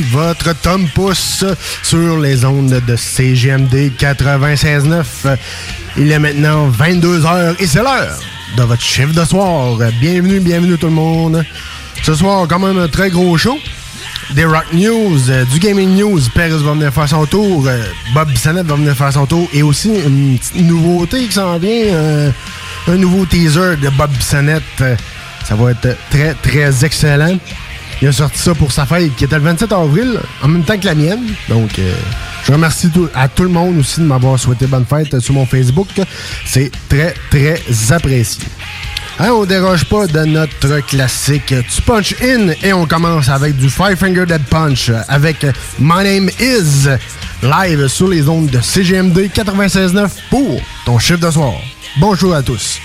votre Tom pousse sur les ondes de CGMD 96.9. Il est maintenant 22h et c'est l'heure de votre chiffre de soir. Bienvenue, bienvenue tout le monde. Ce soir, quand même un très gros show. Des Rock News, euh, du Gaming News, Perez va venir faire son tour, euh, Bob Bissonnette va venir faire son tour et aussi une petite nouveauté qui s'en vient, euh, un nouveau teaser de Bob Bissonnette. Ça va être très, très excellent. Il a sorti ça pour sa fête qui était le 27 avril, en même temps que la mienne. Donc, euh, je remercie à tout le monde aussi de m'avoir souhaité bonne fête sur mon Facebook. C'est très, très apprécié. Hein, on déroge pas de notre classique Tu Punch In et on commence avec du Five Finger Dead Punch avec My Name Is live sur les ondes de CGMD 96.9 pour ton chiffre de soir. Bonjour à tous.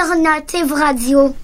Alternative Radio.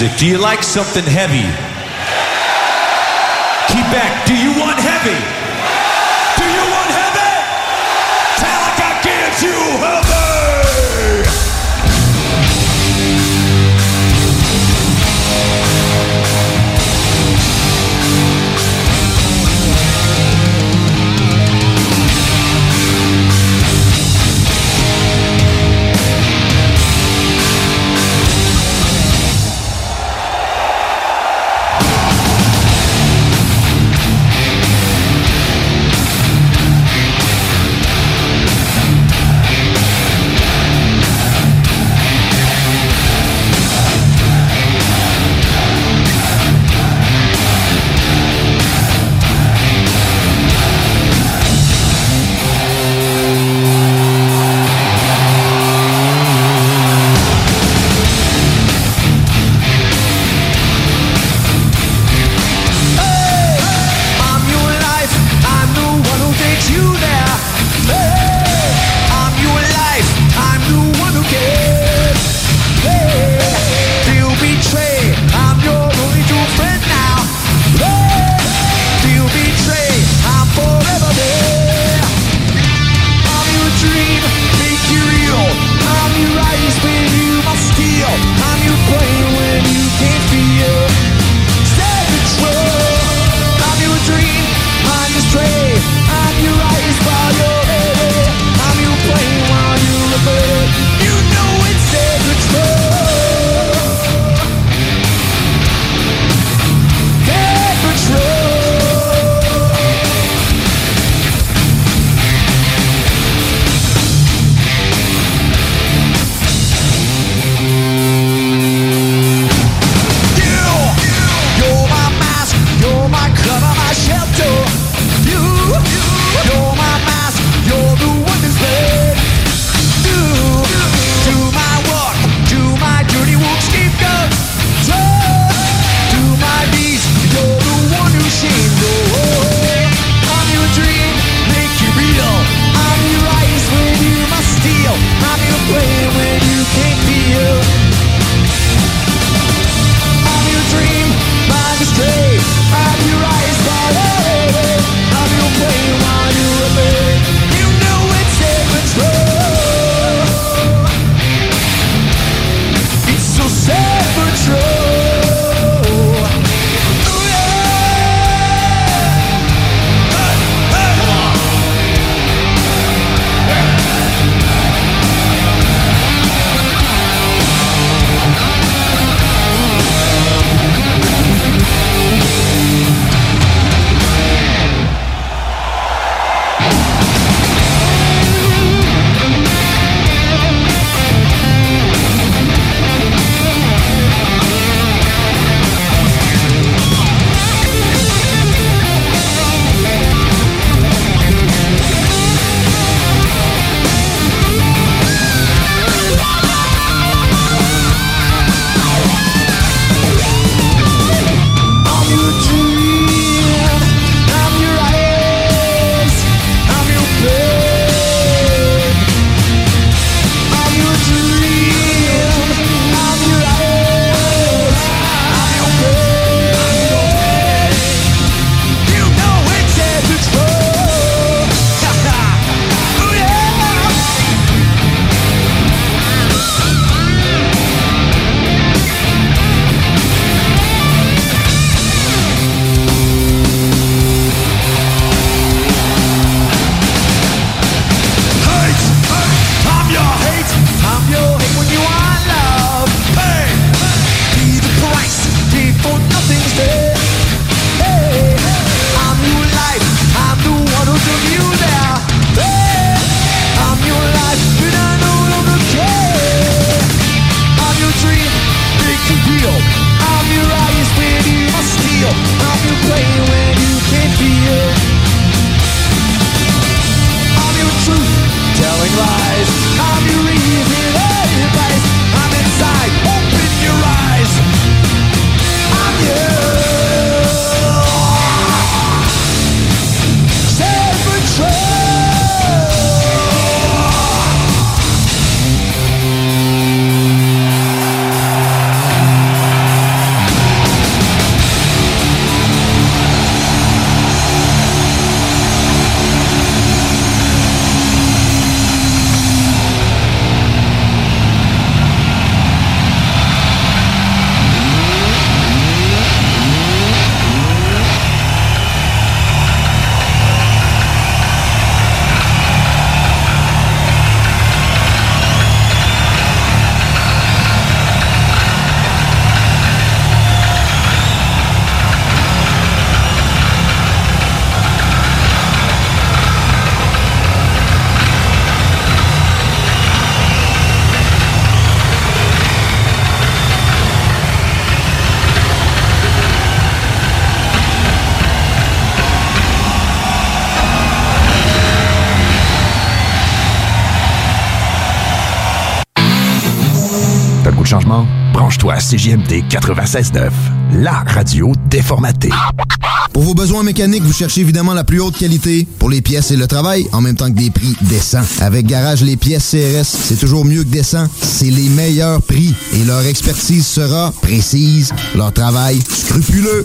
Music? Do you like something heavy? CJMD 96.9, la radio déformatée. Pour vos besoins mécaniques, vous cherchez évidemment la plus haute qualité pour les pièces et le travail, en même temps que des prix décents. Avec Garage Les Pièces CRS, c'est toujours mieux que décent. C'est les meilleurs prix et leur expertise sera précise, leur travail scrupuleux.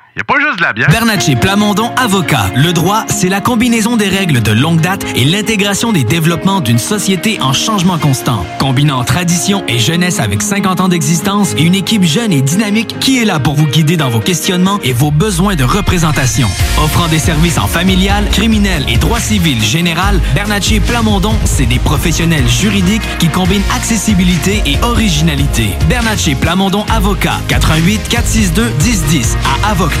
Y a pas juste de la bière. Bernatchez Plamondon Avocat. Le droit, c'est la combinaison des règles de longue date et l'intégration des développements d'une société en changement constant. Combinant tradition et jeunesse avec 50 ans d'existence et une équipe jeune et dynamique qui est là pour vous guider dans vos questionnements et vos besoins de représentation. Offrant des services en familial, criminel et droit civil général, Bernatchez Plamondon, c'est des professionnels juridiques qui combinent accessibilité et originalité. Bernatchez Plamondon Avocat. 88 462 1010 à avoc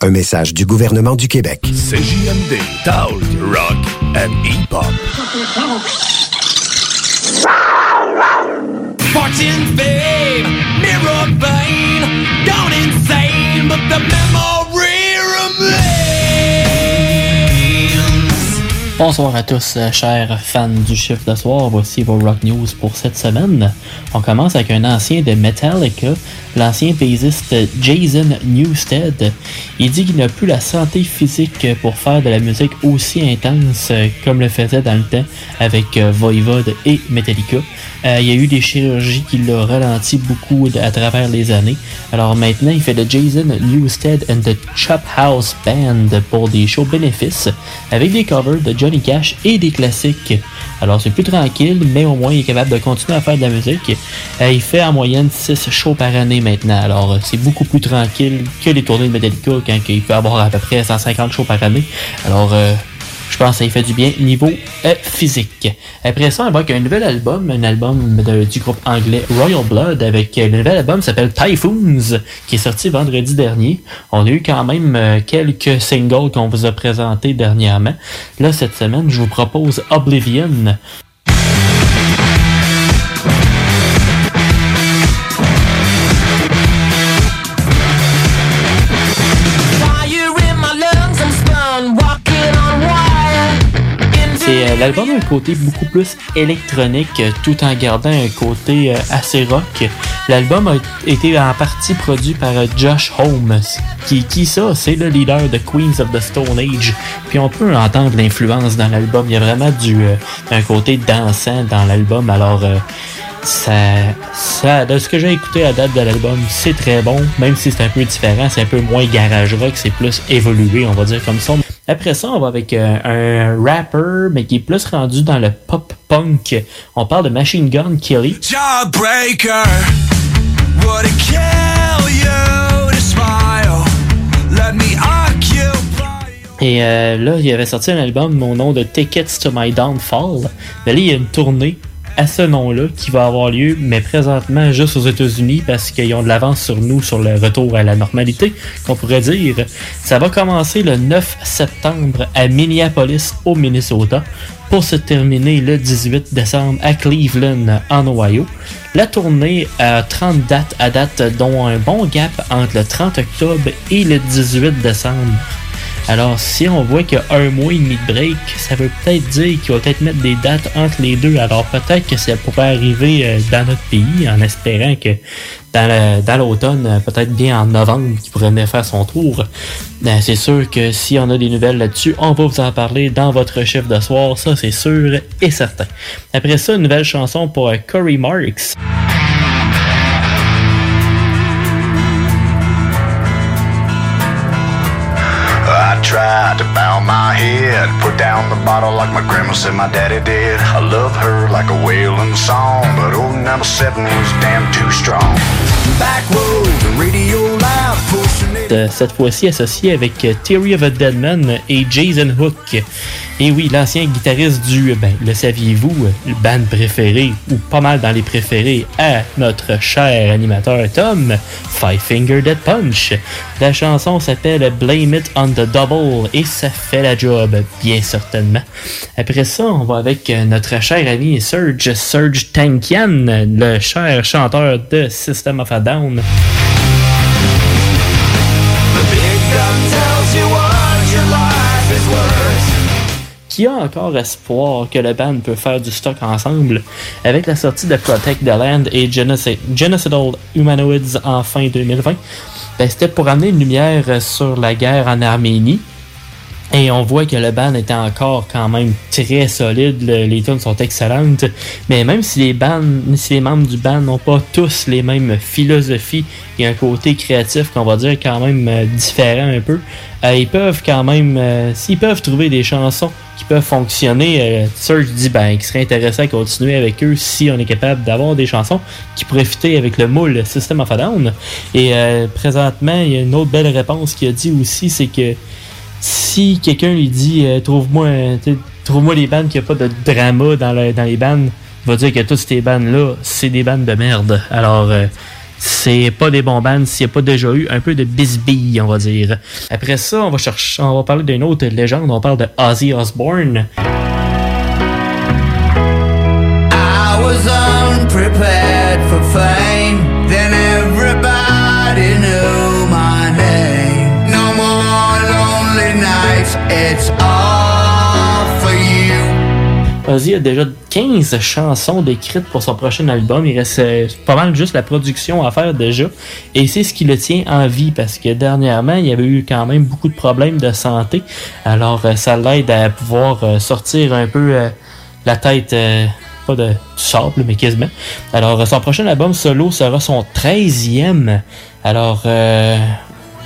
Un message du gouvernement du Québec. CJMD, Talk, Rock and Hip-Hop. Fortune, fame, mirror vein, gone insane, but the memory Bonsoir à tous, euh, chers fans du chiffre de soir. Voici vos Rock News pour cette semaine. On commence avec un ancien de Metallica, l'ancien bassiste Jason Newsted. Il dit qu'il n'a plus la santé physique pour faire de la musique aussi intense euh, comme le faisait dans le temps avec euh, Voivod et Metallica. Euh, il y a eu des chirurgies qui l'ont ralenti beaucoup à travers les années. Alors maintenant, il fait le Jason Newsted and the Chop House Band pour des shows bénéfices avec des covers de Johnny Cash et des classiques. Alors c'est plus tranquille, mais au moins il est capable de continuer à faire de la musique. Euh, il fait en moyenne 6 shows par année maintenant. Alors euh, c'est beaucoup plus tranquille que les tournées de Metallica quand il peut avoir à peu près 150 shows par année. Alors je pense que ça fait du bien niveau euh, physique. Après ça, on va avec un nouvel album, un album du groupe anglais Royal Blood avec euh, le nouvel album s'appelle Typhoons qui est sorti vendredi dernier. On a eu quand même euh, quelques singles qu'on vous a présentés dernièrement. Là, cette semaine, je vous propose Oblivion. Euh, l'album a un côté beaucoup plus électronique euh, tout en gardant un côté euh, assez rock. L'album a été en partie produit par Josh Holmes. Qui, qui ça? C'est le leader de Queens of the Stone Age. Puis on peut entendre l'influence dans l'album. Il y a vraiment du un côté dansant dans l'album. Alors ça, ça, de ce que j'ai écouté à date de l'album, c'est très bon, même si c'est un peu différent, c'est un peu moins garage rock, c'est plus évolué, on va dire comme ça. Après ça, on va avec euh, un rapper, mais qui est plus rendu dans le pop punk. On parle de Machine Gun Kelly. Jawbreaker, would it kill you to smile? Let me occupy. Et euh, là, il avait sorti un album au nom de Tickets to My Downfall. Mais là, il y a une tournée à ce nom-là qui va avoir lieu, mais présentement juste aux États-Unis parce qu'ils ont de l'avance sur nous sur le retour à la normalité, qu'on pourrait dire. Ça va commencer le 9 septembre à Minneapolis, au Minnesota, pour se terminer le 18 décembre à Cleveland, en Ohio. La tournée a 30 dates à date, dont un bon gap entre le 30 octobre et le 18 décembre. Alors, si on voit qu'il y a un mois et demi de break, ça veut peut-être dire qu'il va peut-être mettre des dates entre les deux. Alors, peut-être que ça pourrait arriver euh, dans notre pays en espérant que dans l'automne, euh, peut-être bien en novembre, qu'il pourrait venir faire son tour. Ben, c'est sûr que si on a des nouvelles là-dessus, on va vous en parler dans votre chiffre de soir, ça c'est sûr et certain. Après ça, une nouvelle chanson pour euh, Corey Marks. I tried to bow my head, put down the bottle like my grandma said my daddy did. I love her like a wailing song, but old number seven was damn too strong. Back road, radio. Euh, cette fois-ci associé avec euh, Theory of a Deadman et Jason Hook. Et oui, l'ancien guitariste du, euh, ben, le saviez-vous, euh, le band préféré, ou pas mal dans les préférés, à notre cher animateur Tom, Five Finger Dead Punch. La chanson s'appelle Blame It on the Double et ça fait la job, bien certainement. Après ça, on va avec euh, notre cher ami Serge, Serge Tankian, le cher chanteur de System of a Down. Qui a encore espoir que le band peut faire du stock ensemble? Avec la sortie de Protect the Land et Genoci- Genocidal Humanoids en fin 2020. Ben, C'était pour amener une lumière sur la guerre en Arménie. Et on voit que le band était encore quand même très solide. Le- les tunes sont excellentes. Mais même si les, bands, si les membres du band n'ont pas tous les mêmes philosophies et un côté créatif qu'on va dire quand même euh, différent un peu, euh, ils peuvent quand même, euh, s'ils peuvent trouver des chansons qui peuvent fonctionner, Serge dit ben, qu'il serait intéressant de continuer avec eux si on est capable d'avoir des chansons qui pourraient avec le moule System of a Down. Et présentement, il y a une autre belle réponse qu'il a dit aussi, c'est que si quelqu'un lui dit euh, trouve-moi euh, trouve-moi les bandes qui a pas de drama dans les bandes, il va dire que toutes ces bandes là, c'est des bandes de merde. Alors euh, c'est pas des bons bands s'il n'y a pas déjà eu un peu de bisbille, on va dire. Après ça, on va chercher, on va parler d'une autre légende, on parle de Ozzy Osbourne. I was unprepared Ozzy a déjà 15 chansons décrites pour son prochain album. Il reste euh, pas mal juste la production à faire déjà. Et c'est ce qui le tient en vie parce que dernièrement, il y avait eu quand même beaucoup de problèmes de santé. Alors, euh, ça l'aide à pouvoir euh, sortir un peu la tête, pas de sable, mais quasiment. Alors, son prochain album solo sera son 13e. Alors, euh,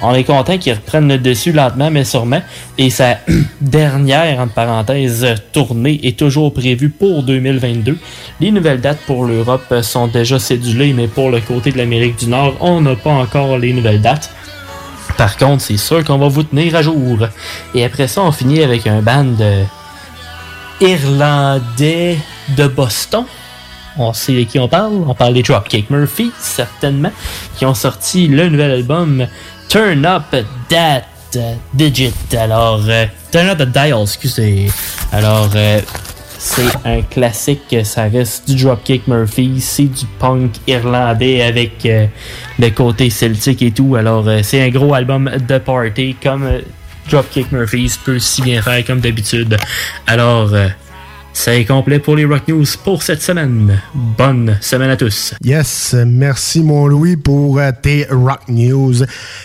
on est content qu'il reprenne le dessus lentement, mais sûrement. Et sa dernière, entre parenthèses, tournée est toujours prévue pour 2022. Les nouvelles dates pour l'Europe sont déjà cédulées, mais pour le côté de l'Amérique du Nord, on n'a pas encore les nouvelles dates. Par contre, c'est sûr qu'on va vous tenir à jour. Et après ça, on finit avec un band de irlandais de Boston. On sait de qui on parle. On parle des Dropkick Murphys, certainement, qui ont sorti le nouvel album Turn Up That Digit. Alors, euh, Turn Up the Dial, excusez. Alors, euh, c'est un classique, ça reste du Dropkick Murphy, c'est du punk irlandais avec euh, le côté celtique et tout. Alors, euh, c'est un gros album de party comme Dropkick Murphys peut si bien faire comme d'habitude. Alors, c'est complet pour les Rock News pour cette semaine. Bonne semaine à tous. Yes, merci mon Louis pour euh, tes rock news.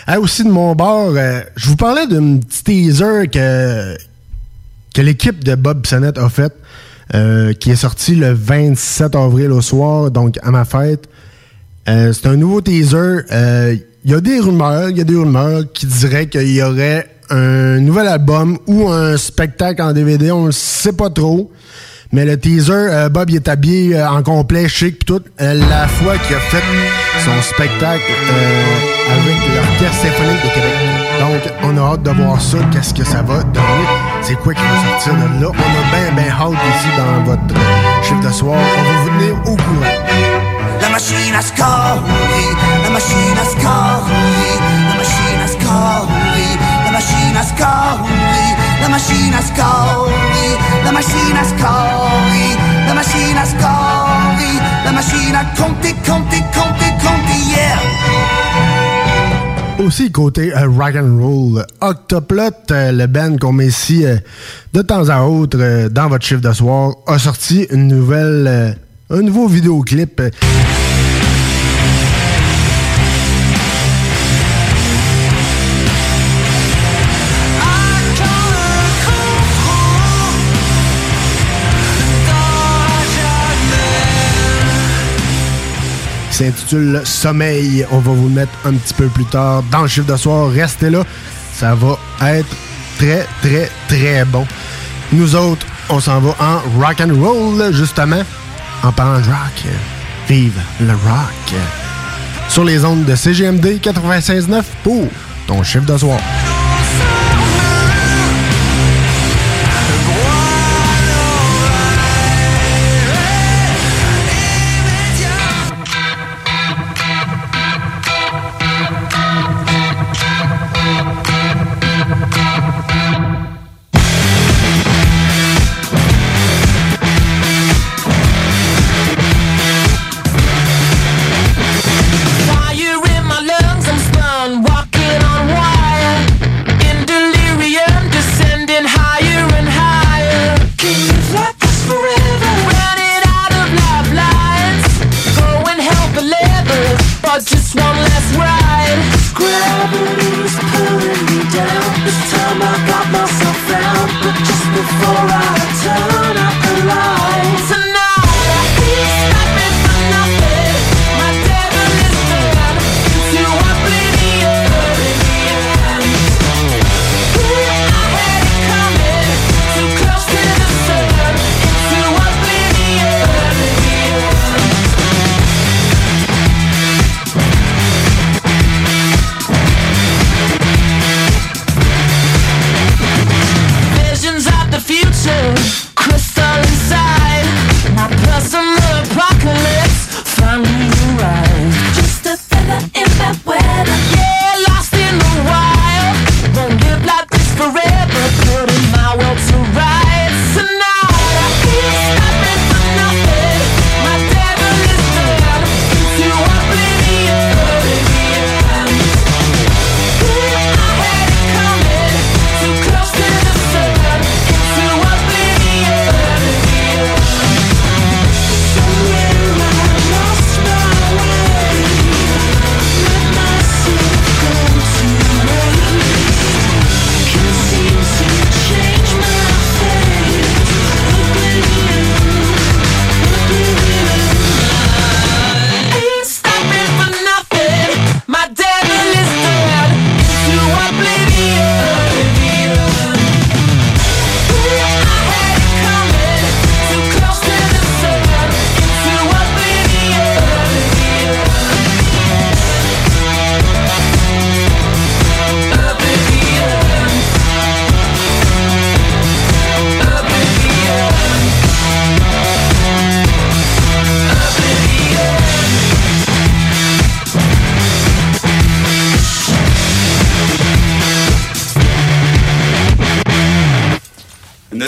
Ah, aussi de mon bord, euh, je vous parlais d'un petit teaser que, que l'équipe de Bob Sennett a fait, euh, qui est sorti le 27 avril au soir, donc à ma fête. C'est un nouveau teaser. Il y a des rumeurs, il y a des rumeurs qui diraient qu'il y aurait un nouvel album ou un spectacle en DVD, on ne sait pas trop. Mais le teaser, euh, Bob il est habillé euh, en complet, chic pis tout. Euh, la fois qu'il a fait son spectacle avec l'Orchestre symphonique de Québec. Donc, on a hâte de voir ça, qu'est-ce que ça va donner. C'est quoi qui va sortir de là? On a bien, bien hâte ici dans votre chiffre de soir. On va vous tenir au courant. La machine a scorri, la machine a scorri, la côté euh, rock and roll. Euh, Octoplot, euh, le band qu'on met ici de temps à autre dans votre chiffre de soir, a sorti une nouvelle, un nouveau vidéoclip. s'intitule Sommeil. On va vous le mettre un petit peu plus tard dans le chiffre de soir. Restez là, ça va être très, très, très bon. Nous autres, on s'en va en rock and roll, justement. En parlant de rock, vive le rock. Sur les ondes de CGMD 96.9 pour ton chiffre de soir.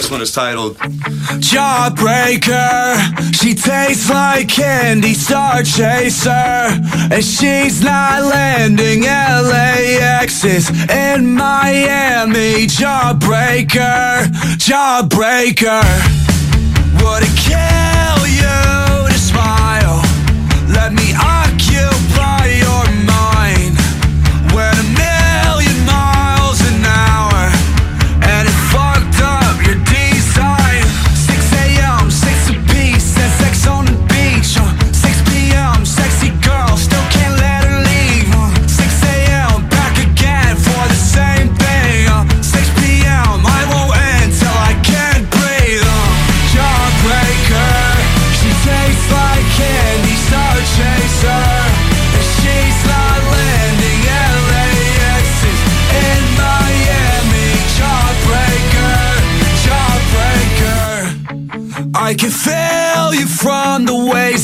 This one is titled Jawbreaker. She tastes like candy, star chaser. And she's not landing LAX is in Miami. Jawbreaker, jawbreaker. What a can feel you from the waist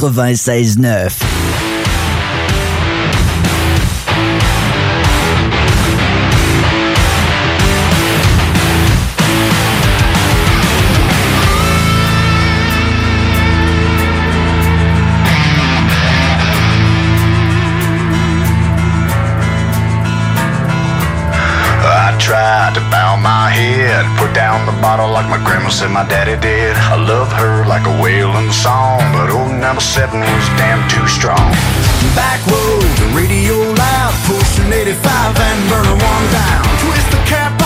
96.9. my head, put down the bottle like my grandma said my daddy did. I love her like a wailing song, but old number seven was damn too strong. Back road, the radio loud, pushing 85 and burning one down. Twist the cap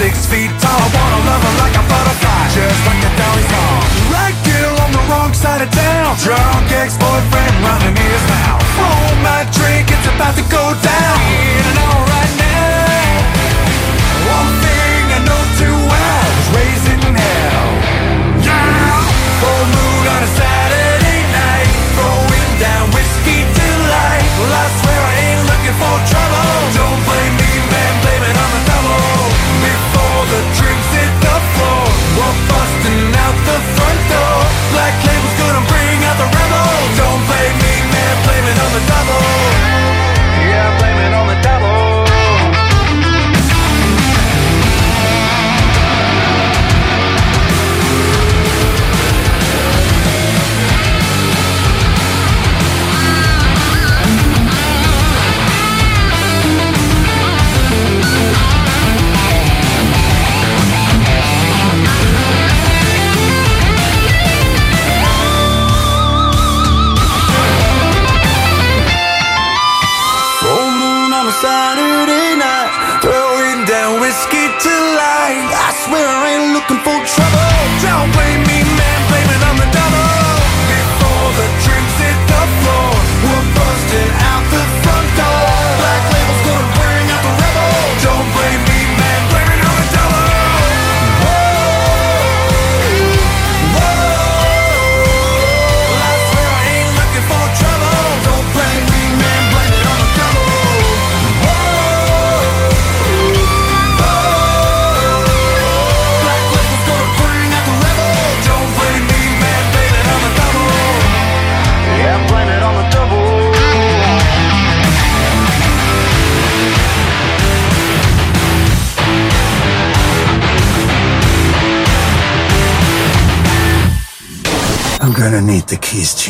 six feet tall. I Wanna love her like a butterfly, just like a dolly song. Right girl on the wrong side of town. Drunk ex-boyfriend running his mouth. Oh, my drink, it's about to go down. In and all right now. One thing I know too well is raising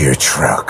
your truck.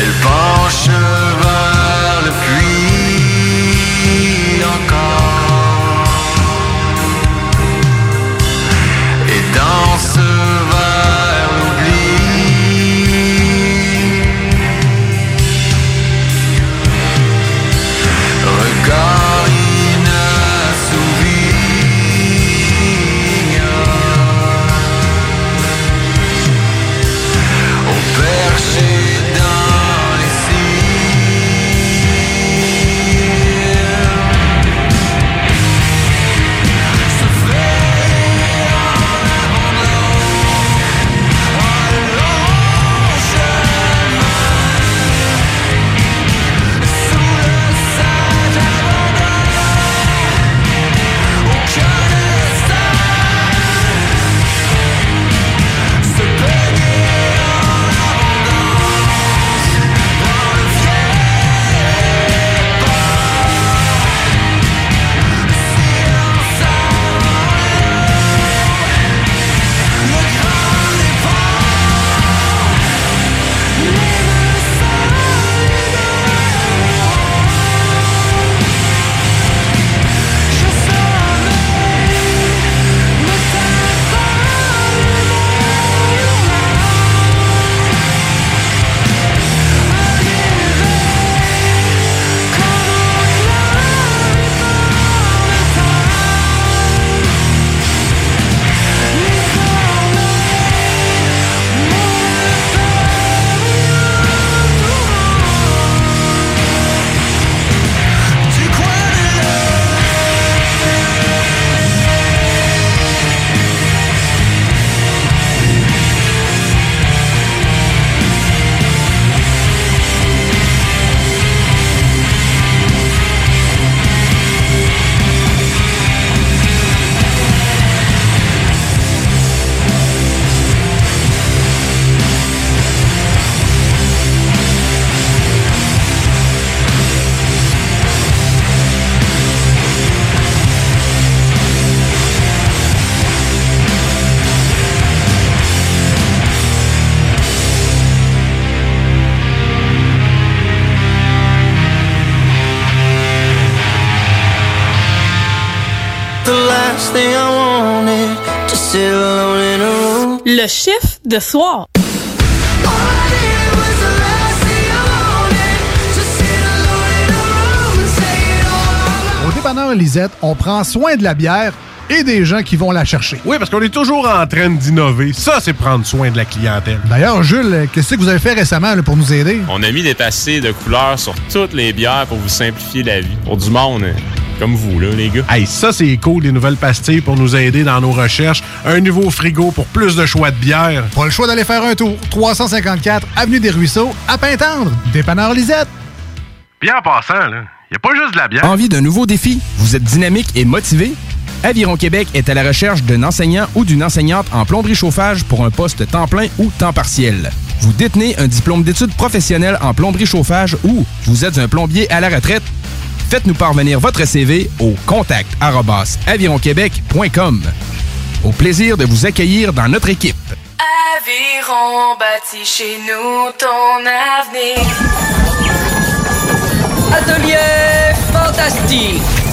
Elle va en cheval. De soir. Au dépanneur Lisette, on prend soin de la bière et des gens qui vont la chercher. Oui, parce qu'on est toujours en train d'innover. Ça, c'est prendre soin de la clientèle. D'ailleurs, Jules, qu'est-ce que vous avez fait récemment là, pour nous aider? On a mis des passés de couleurs sur toutes les bières pour vous simplifier la vie. Pour du monde euh, comme vous, là, les gars. Hey, ça, c'est cool, des nouvelles pastilles pour nous aider dans nos recherches. Un nouveau frigo pour plus de choix de bière. Pas le choix d'aller faire un tour. 354 Avenue des Ruisseaux, à Pintendre. Dépanneur Lisette. Bien en passant, là, y a pas juste de la bière. Envie d'un nouveau défi? Vous êtes dynamique et motivé? Aviron Québec est à la recherche d'un enseignant ou d'une enseignante en plomberie chauffage pour un poste temps plein ou temps partiel. Vous détenez un diplôme d'études professionnelles en plomberie chauffage ou vous êtes un plombier à la retraite? Faites-nous parvenir votre CV au contact avironquebec.com. Au plaisir de vous accueillir dans notre équipe. Aviron bâti chez nous ton avenir. Atelier fantastique.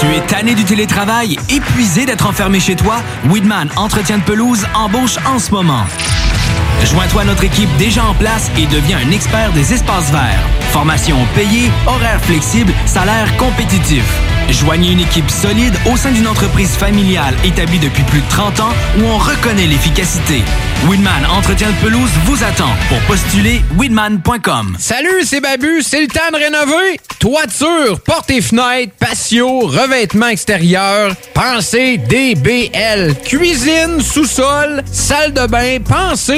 Tu es tanné du télétravail, épuisé d'être enfermé chez toi? Weedman Entretien de pelouse embauche en ce moment. Joins-toi à notre équipe déjà en place et deviens un expert des espaces verts. Formation payée, horaires flexibles, salaire compétitif. Joignez une équipe solide au sein d'une entreprise familiale établie depuis plus de 30 ans où on reconnaît l'efficacité. Winman Entretien de pelouse vous attend. Pour postuler, winman.com. Salut, c'est Babu, c'est le temps de rénover. Toiture, portes et fenêtres, patio, revêtement extérieur. Pensez DBL. Cuisine, sous-sol, salle de bain, pensez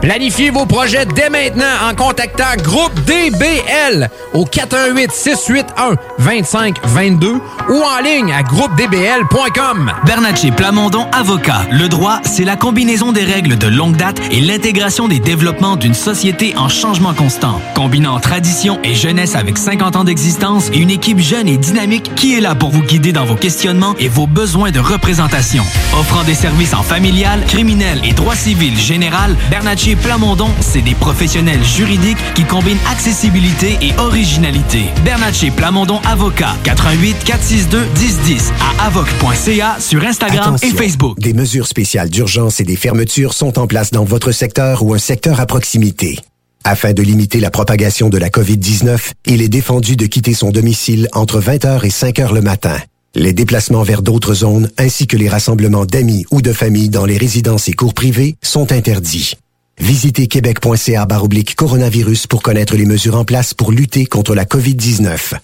Planifiez vos projets dès maintenant en contactant Groupe DBL au 418 681 2522 ou en ligne à groupedbl.com. Bernatchez Plamondon Avocat. Le droit, c'est la combinaison des règles de longue date et l'intégration des développements d'une société en changement constant. Combinant tradition et jeunesse avec 50 ans d'existence et une équipe jeune et dynamique qui est là pour vous guider dans vos questionnements et vos besoins de représentation. Offrant des services en familial, criminel et droit civil général, Bernatchez Plamondon, c'est des professionnels juridiques qui combinent accessibilité et originalité. Bernatchez Plamondon Avocat. 88 462 1010 à avoc.ca sur Instagram Attention, et Facebook. Des mesures spéciales d'urgence et des fermetures sont en place dans votre secteur ou un secteur à proximité. Afin de limiter la propagation de la COVID-19, il est défendu de quitter son domicile entre 20h et 5h le matin. Les déplacements vers d'autres zones ainsi que les rassemblements d'amis ou de familles dans les résidences et cours privés sont interdits. Visitez québec.ca baroblique coronavirus pour connaître les mesures en place pour lutter contre la COVID-19.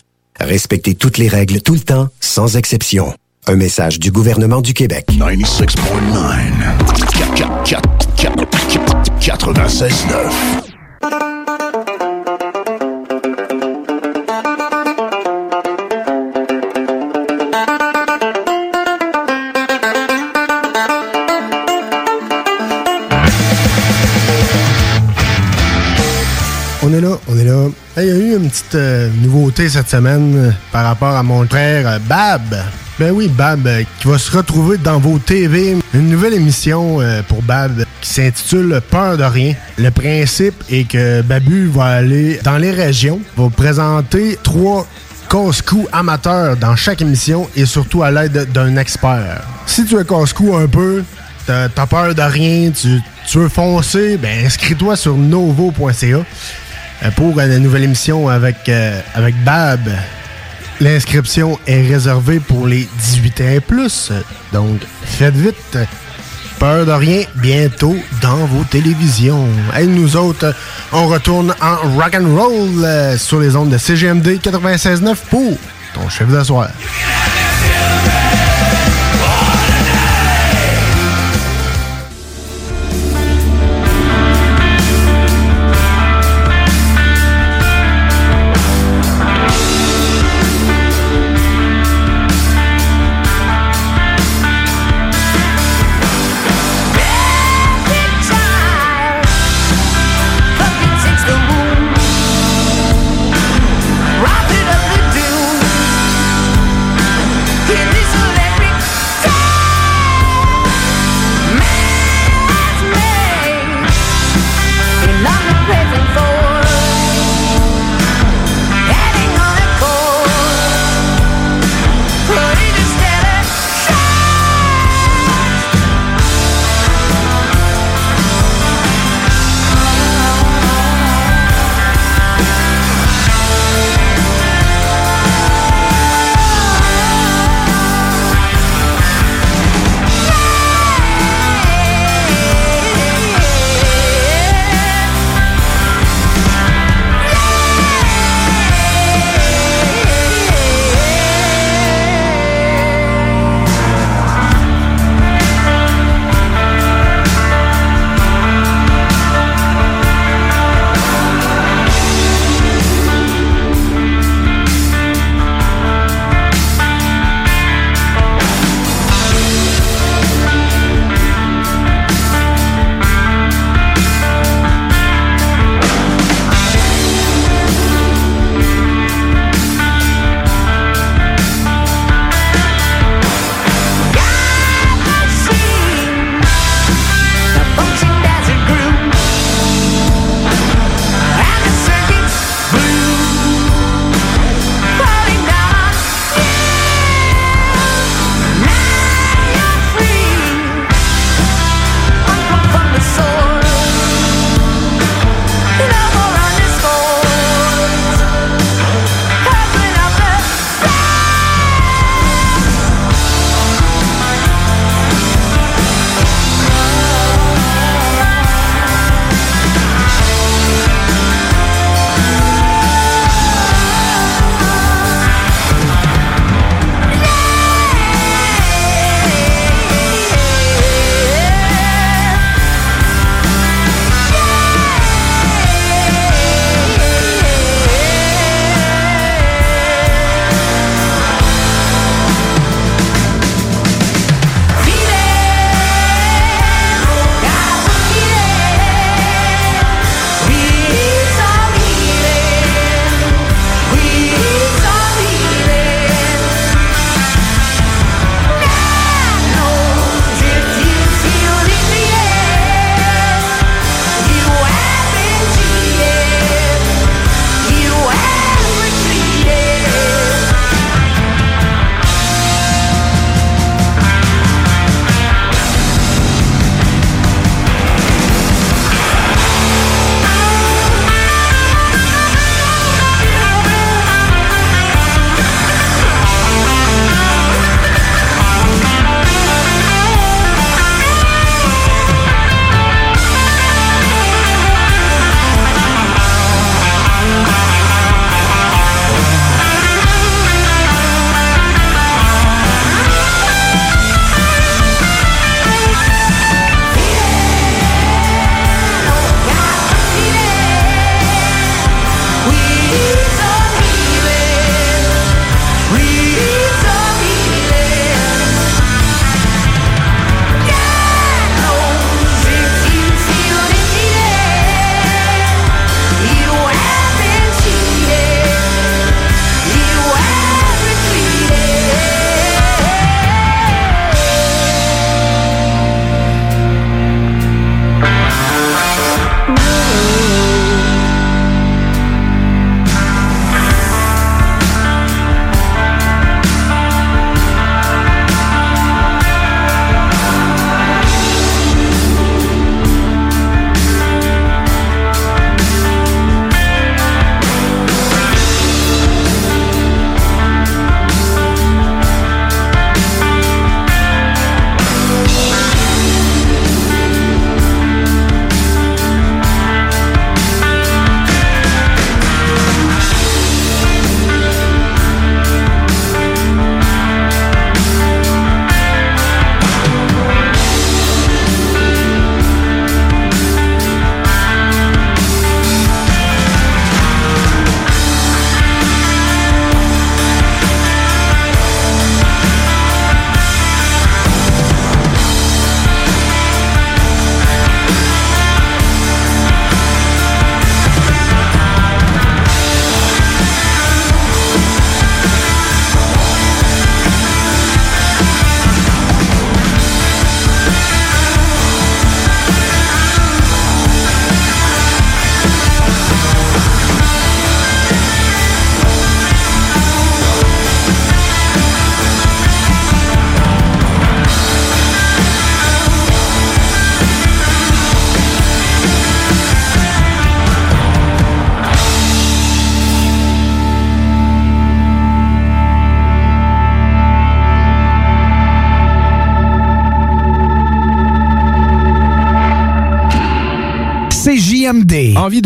Respectez toutes les règles tout le temps, sans exception. Un message du gouvernement du Québec. 96.9. On est là, on est là. Il y a eu une petite euh, nouveauté cette semaine euh, par rapport à mon frère euh, Bab. Ben oui, Bab, qui va se retrouver dans vos TV. Une nouvelle émission pour Bab qui s'intitule Peur de rien. Le principe est que Babu va aller dans les régions, va présenter trois casse-cou amateurs dans chaque émission et surtout à l'aide d'un expert. Si tu es casse-cou un peu, t'as peur de rien, tu, tu veux foncer, ben inscris-toi sur novo.ca pour une nouvelle émission avec, euh, avec Bab. L'inscription est réservée pour les 18 ans et plus. Donc, faites vite. Peur de rien, bientôt dans vos télévisions. Et nous autres, on retourne en rock and roll euh, sur les ondes de CGMD 96.9 pour ton chef de soir.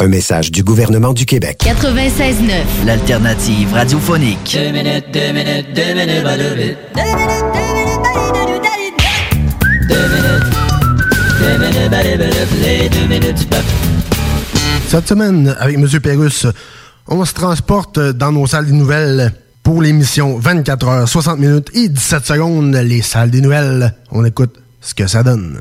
Un message du gouvernement du Québec. 96.9. L'alternative radiophonique. Deux minutes, deux minutes, deux minutes, pas deux minutes. Deux minutes, deux minutes, deux minutes, pas deux minutes, les deux minutes du peuple. Cette semaine, avec M. Pérusse, on se transporte dans nos salles des nouvelles pour l'émission 24 heures, 60 minutes et 17 secondes. Les salles des nouvelles, on écoute ce que ça donne.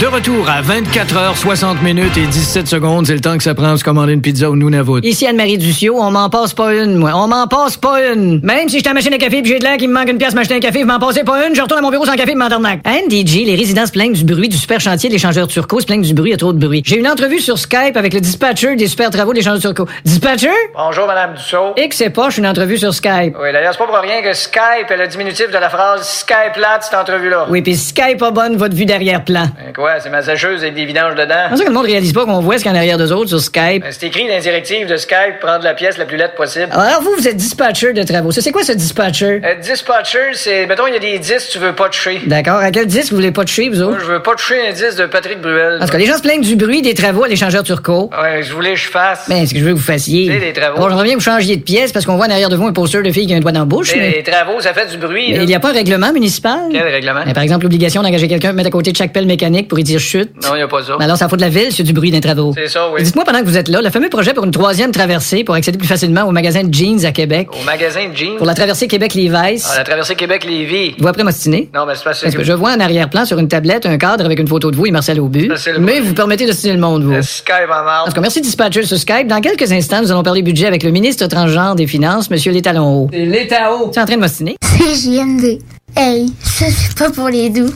De retour à 24 heures 60 minutes et 17 secondes, c'est le temps que ça prend de se commander une pizza au Nunavut. Ici Anne-Marie Ducio, on m'en passe pas une, moi. On m'en passe pas une. Même si j'étais à machine à café puis j'ai de l'air qu'il me manque une pièce m'acheter un café, vous m'en passez pas une, je retourne à mon bureau sans café m'endarnaque. À NDG, les résidents se plaignent du bruit du super chantier de l'échangeur Turco, se plaignent du bruit, il y a trop de bruit. J'ai une entrevue sur Skype avec le dispatcher des super travaux de l'échangeur Turco. Dispatcher? Bonjour, Madame Dussault. Et que c'est pas, je suis une entrevue sur Skype. Oui, d'ailleurs, c'est pas pour rien que Skype est le diminutif de la phrase Skype là, cette entrevue-là. Oui, puis Skype pas bonne, votre vue derrière-plan. Ben Quoi, c'est ma sécheuse avec des vidanges dedans? C'est ça que le monde réalise pas qu'on voit ce qu'il y a en arrière d'eux autres sur Skype. Ben, c'est écrit dans les directives de Skype, prendre la pièce la plus laide possible. Alors vous, vous êtes dispatcher de travaux. C'est quoi ce dispatcher? Euh, dispatcher, c'est, mettons, il y a des disques, tu veux pas toucher. D'accord. À quel disque vous voulez pas toucher, vous Moi, autres? je veux pas toucher un disque de Patrick Bruel. Parce que les gens se plaignent du bruit des travaux à l'échangeur Turco. Ouais, je voulais que je fasse. Ben, ce que je veux que vous fassiez. Tu sais, les travaux. Bon, j'aimerais bien que vous changiez de pièce parce qu'on voit en arrière de vous un poster de fille qui a un doigt dans la bouche. Mais mais- Les travaux, ça fait du bruit. Il n'y a pas un règlement municipal? Quel règlement? Ben, par exemple, l'obligation d'engager quelqu'un mettre à côté de chaque pelle mécanique pour y dire chute. Non, il n'y a pas ça. Ben alors, ça faut de la ville, c'est du bruit d'un travaux. C'est ça, oui. Dites-moi pendant que vous êtes là, le fameux projet pour une troisième traversée pour accéder plus facilement au magasin de jeans à Québec. Au magasin de jeans? Pour la traversée Québec-Lévis. Ah, la traversée Québec-Lévis. Vous après m'ostiner? Non, mais c'est parce Parce que. que je vois en arrière-plan sur une tablette un cadre avec une photo de vous et Marcel Aubu. Le Mais vous permettez d'ostiner le monde, vous. Skype en. En tout cas, merci Dispatcher sur Skype. Dans quelques instants, nous allons parler budget avec le ministre transgenre des Finances, M. Létalon Haut. C'est l'état haut. Tu es en train de m'ostiner? C'est JMD. Hey, ça c'est pas pour les doux.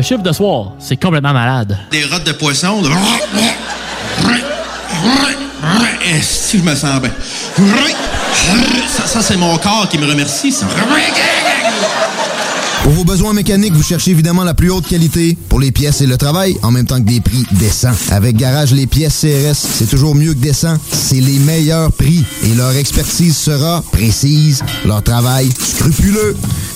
Le chiffre de soir, c'est complètement malade. Des rottes de poisson. de- que je me sens bien? Ça, ça, c'est mon corps qui me remercie. ça. Pour vos besoins mécaniques, vous cherchez évidemment la plus haute qualité pour les pièces et le travail, en même temps que des prix décents. Avec Garage Les Pièces CRS, c'est toujours mieux que décent. C'est les meilleurs prix et leur expertise sera précise, leur travail scrupuleux.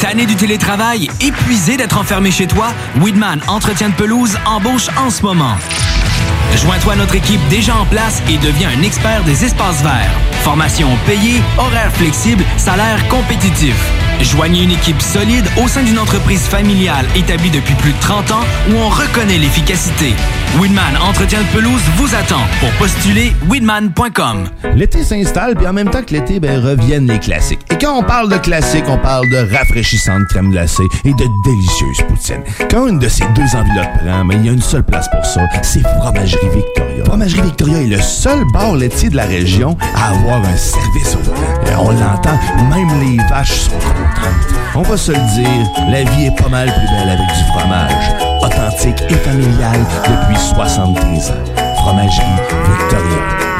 tanné du télétravail, épuisé d'être enfermé chez toi? Weedman Entretien de pelouse embauche en ce moment. Joins-toi à notre équipe déjà en place et deviens un expert des espaces verts. Formation payée, horaires flexibles, salaire compétitif. Joignez une équipe solide au sein d'une entreprise familiale établie depuis plus de 30 ans où on reconnaît l'efficacité. Weedman Entretien de pelouse vous attend. Pour postuler, weedman.com. L'été s'installe, puis en même temps que l'été, ben, reviennent les classiques. Et quand on parle de classiques, on parle de rafraîchissantes crème glacée et de délicieuses poutines. Quand une de ces deux enveloppes prend, mais il y a une seule place pour ça, c'est Fromagerie Victoria. Fromagerie Victoria est le seul bar laitier de la région à avoir un service au volant. Et on l'entend, même les vaches sont contentes. On va se le dire, la vie est pas mal plus belle avec du fromage. Authentique et familial depuis 73 ans. Fromagerie Victoria.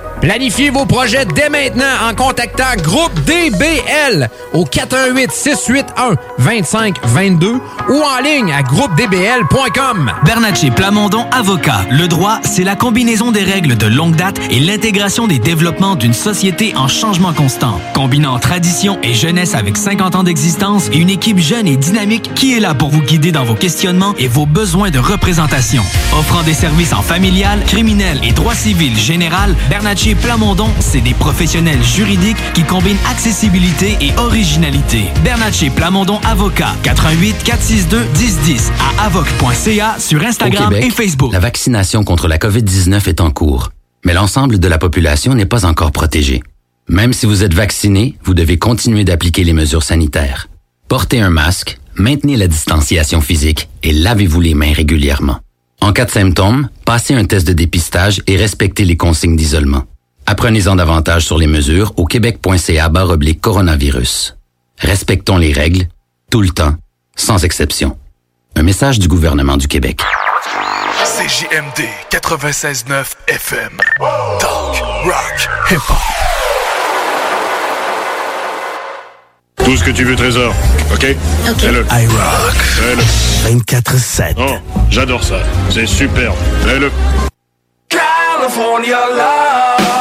Planifiez vos projets dès maintenant en contactant Groupe DBL au 418 681 2522 ou en ligne à groupedbl.com. Bernatchez Plamondon Avocat. Le droit, c'est la combinaison des règles de longue date et l'intégration des développements d'une société en changement constant. Combinant tradition et jeunesse avec 50 ans d'existence et une équipe jeune et dynamique qui est là pour vous guider dans vos questionnements et vos besoins de représentation. Offrant des services en familial, criminel et droit civil général, Bernatchez Plamondon, c'est des professionnels juridiques qui combinent accessibilité et originalité. Bernatchez Plamondon Avocat, 88 462 1010 à avoc.ca sur Instagram Québec, et Facebook. La vaccination contre la COVID-19 est en cours, mais l'ensemble de la population n'est pas encore protégée. Même si vous êtes vacciné, vous devez continuer d'appliquer les mesures sanitaires. Portez un masque, maintenez la distanciation physique et lavez-vous les mains régulièrement. En cas de symptômes, passez un test de dépistage et respectez les consignes d'isolement. Apprenez-en davantage sur les mesures au québec.ca oblique coronavirus. Respectons les règles, tout le temps, sans exception. Un message du gouvernement du Québec. CJMD 96.9 FM. Talk, rock, hip-hop. Tout ce que tu veux, Trésor. OK? Fais-le. I rock. Fais-le. 24-7. Oh, j'adore ça. C'est superbe. Fais-le. California love.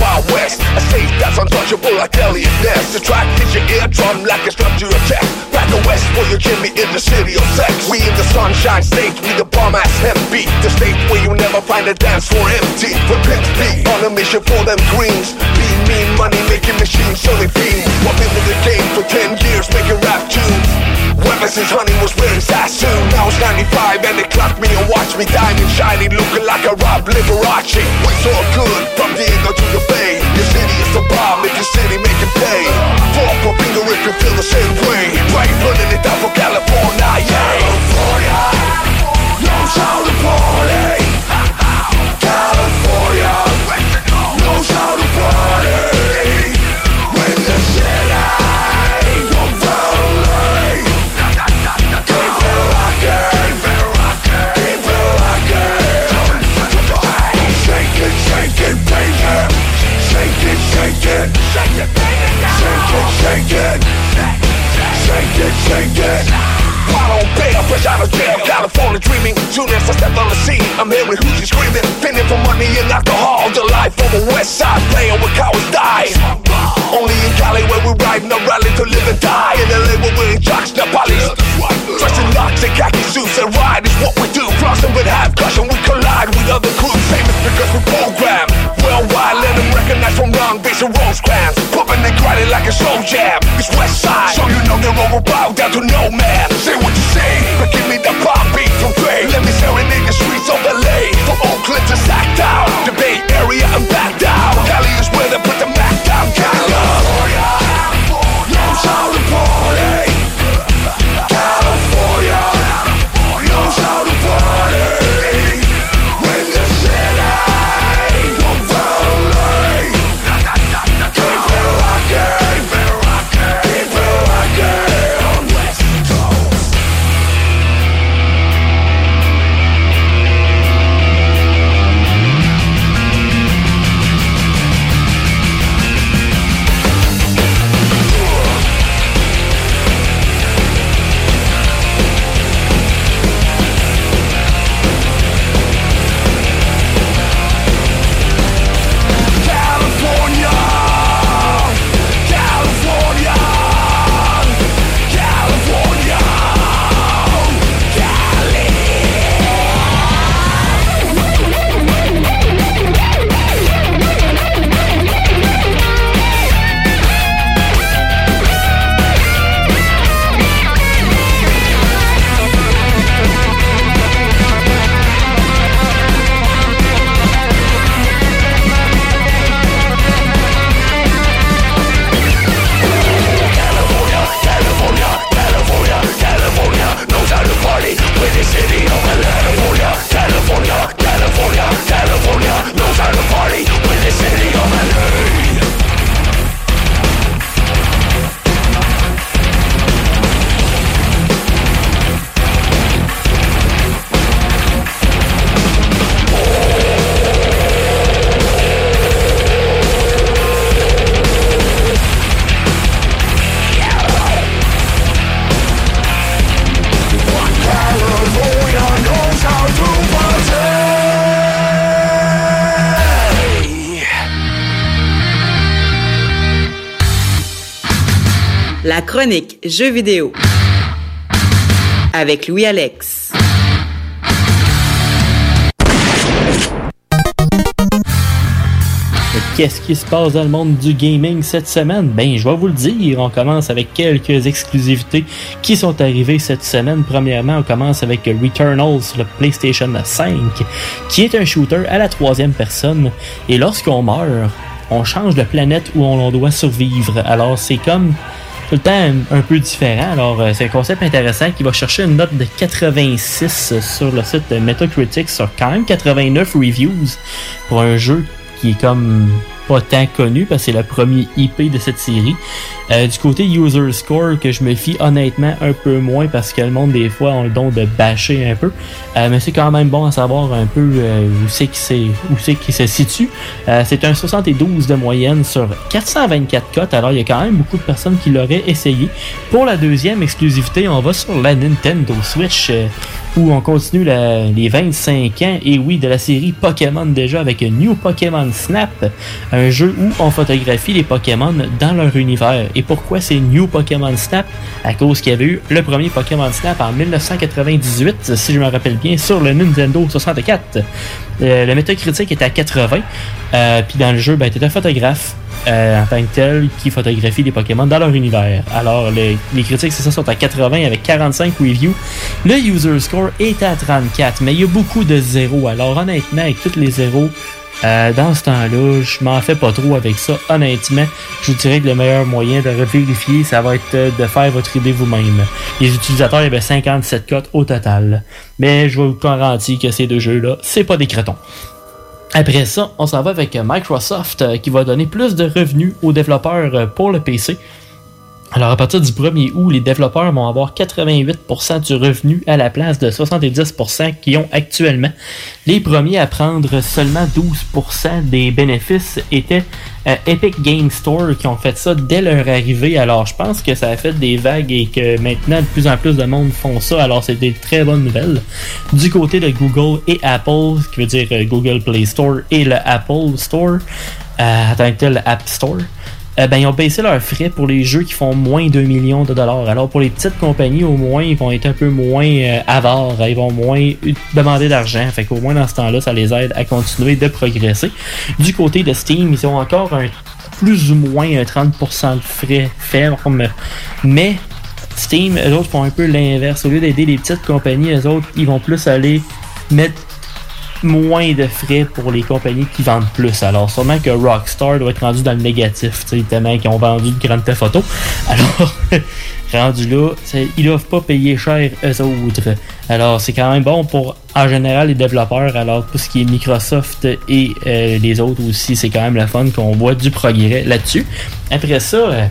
Wild Wild West. A stage that's untouchable I like Elliot Ness The track hits your eardrum like a structure of check Back the West where you hear me in the city of sex. We in the sunshine state, we the bomb ass hemp beat. The state where you never find a dance floor empty. With Pimp B on a mission for them greens. Be mean money making machines so they beam I've been in the game for 10 years making rap tunes. Ever since Honey was wearing Sassoon. Now it's 95 and they clock me and watch me Diamond shining looking like a Rob Liberace. It's all good you to. Your city is a bomb. Make your city jail, California dreaming. Soon as I step on the scene, I'm hearing hoochies screaming, pinning for money and alcohol. The life of a West Side player with cowards die. Only in Cali where we ride, no rally to live and die. In LA we're in jocks, the police. Dressed in locks and khaki suits and ride is what we do. Flossing with half cushion, we collide with other crews. Famous because we program. Worldwide, let them recognize from Long Beach and Rosecrans. Pumping and grinding like a slow jam. It's West Side, so you know they're over bow down to no man. Say what you say, but give me the pop beat from Dre. Let me serenade the streets of LA. From Oakland to Sacktown, the Bay Area and back down. Cali is where the Jeux vidéo avec Louis-Alex. Qu'est-ce qui se passe dans le monde du gaming cette semaine? Ben, je vais vous le dire. On commence avec quelques exclusivités qui sont arrivées cette semaine. Premièrement, on commence avec Returnal sur le PlayStation 5, qui est un shooter à la troisième personne. Et lorsqu'on meurt, on change de planète où on doit survivre. Alors, c'est comme le temps un, peu différent. Alors, euh, c'est un concept intéressant qui va chercher une note de 86 sur le site Metacritic sur quand même 89 reviews pour un jeu qui est comme pas tant connu parce que c'est le premier IP de cette série. Euh, du côté user score que je me fie honnêtement un peu moins parce que le monde des fois a le don de bâcher un peu. Euh, mais c'est quand même bon à savoir un peu euh, où c'est qui c'est où c'est qui se situe. C'est un 72 de moyenne sur 424 cotes. Alors il y a quand même beaucoup de personnes qui l'auraient essayé. Pour la deuxième exclusivité, on va sur la Nintendo Switch où on continue les 25 ans et oui de la série Pokémon déjà avec New Pokémon Snap, un jeu où on photographie les Pokémon dans leur univers. Et pourquoi c'est New Pokémon Snap? À cause qu'il y avait eu le premier Pokémon Snap en 1998, si je me rappelle bien, sur le Nintendo 64. Euh, le métacritique était à 80. Euh, Puis dans le jeu, ben, un photographe euh, en tant que tel qui photographie les Pokémon dans leur univers. Alors, les, les critiques, c'est ça, sont à 80 avec 45 reviews. Le user score est à 34, mais il y a beaucoup de zéros. Alors, honnêtement, avec tous les zéros, euh, dans ce temps-là, je m'en fais pas trop avec ça. Honnêtement, je vous dirais que le meilleur moyen de vérifier, ça va être euh, de faire votre idée vous-même. Les utilisateurs, il y avait 57 cotes au total. Mais je vous garantis que ces deux jeux-là, c'est pas des crétons. Après ça, on s'en va avec Microsoft euh, qui va donner plus de revenus aux développeurs pour le PC. Alors à partir du 1er août, les développeurs vont avoir 88% du revenu à la place de 70% qu'ils ont actuellement. Les premiers à prendre seulement 12% des bénéfices étaient euh, Epic Game Store qui ont fait ça dès leur arrivée. Alors je pense que ça a fait des vagues et que maintenant de plus en plus de monde font ça. Alors c'est des très bonnes nouvelles. Du côté de Google et Apple, ce qui veut dire euh, Google Play Store et le Apple Store, euh, en tant que App Store. Euh, ben, ils ont baissé leurs frais pour les jeux qui font moins d'un million de dollars. Alors pour les petites compagnies, au moins, ils vont être un peu moins euh, avares, ils vont moins demander d'argent. Fait qu'au moins dans ce temps-là, ça les aide à continuer de progresser. Du côté de Steam, ils ont encore un plus ou moins un 30% de frais fermes, mais Steam, eux autres font un peu l'inverse. Au lieu d'aider les petites compagnies, eux autres, ils vont plus aller mettre moins de frais pour les compagnies qui vendent plus. Alors, sûrement que Rockstar doit être rendu dans le négatif, tellement qu'ils ont vendu de grandes photos. Alors, rendu là, ils doivent pas payer cher eux autres. Alors, c'est quand même bon pour, en général, les développeurs. Alors, tout ce qui est Microsoft et euh, les autres aussi, c'est quand même le fun qu'on voit du progrès là-dessus. Après ça, euh,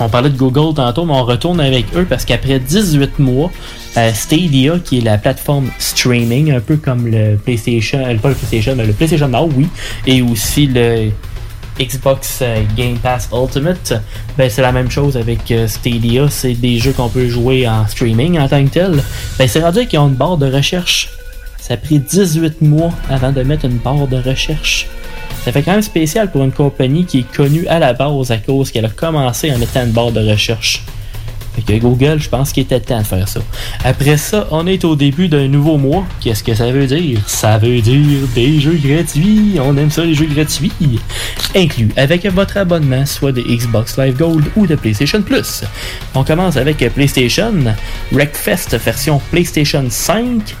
on parlait de Google tantôt, mais on retourne avec eux parce qu'après 18 mois, euh, Stadia, qui est la plateforme streaming, un peu comme le PlayStation, euh, pas le PlayStation, mais le PlayStation Now, oui, et aussi le Xbox euh, Game Pass Ultimate, ben c'est la même chose avec Stadia, c'est des jeux qu'on peut jouer en streaming en tant que tel. Ben c'est rendu qu'ils ont une barre de recherche. Ça a pris 18 mois avant de mettre une barre de recherche. Ça fait quand même spécial pour une compagnie qui est connue à la base à cause qu'elle a commencé en mettant une barre de recherche. Fait que Google, je pense qu'il était temps de faire ça. Après ça, on est au début d'un nouveau mois. Qu'est-ce que ça veut dire? Ça veut dire des jeux gratuits. On aime ça, les jeux gratuits. Inclus avec votre abonnement, soit de Xbox Live Gold ou de PlayStation Plus. On commence avec PlayStation, Wreckfest version PlayStation 5. Puis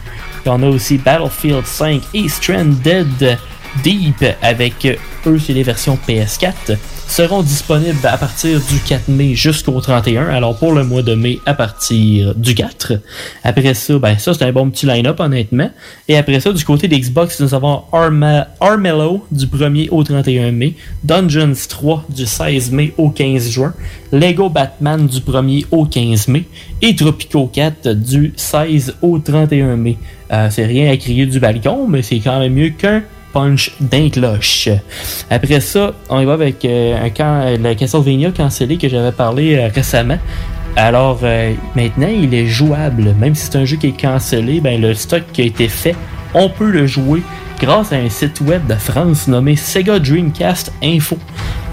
on a aussi Battlefield 5 et Stranded Deep avec eux, c'est les versions PS4 seront disponibles à partir du 4 mai jusqu'au 31. Alors pour le mois de mai à partir du 4. Après ça, ben ça c'est un bon petit line-up honnêtement. Et après ça, du côté d'Xbox, nous avons Arma Armello du 1er au 31 mai, Dungeons 3 du 16 mai au 15 juin, Lego Batman du 1er au 15 mai et Tropico 4 du 16 au 31 mai. Euh, c'est rien à crier du balcon, mais c'est quand même mieux qu'un punch d'un cloche. Après ça, on y va avec euh, un camp, euh, le Castlevania cancellé que j'avais parlé euh, récemment. Alors euh, maintenant, il est jouable. Même si c'est un jeu qui est cancellé, ben, le stock qui a été fait, on peut le jouer grâce à un site web de France nommé Sega Dreamcast Info.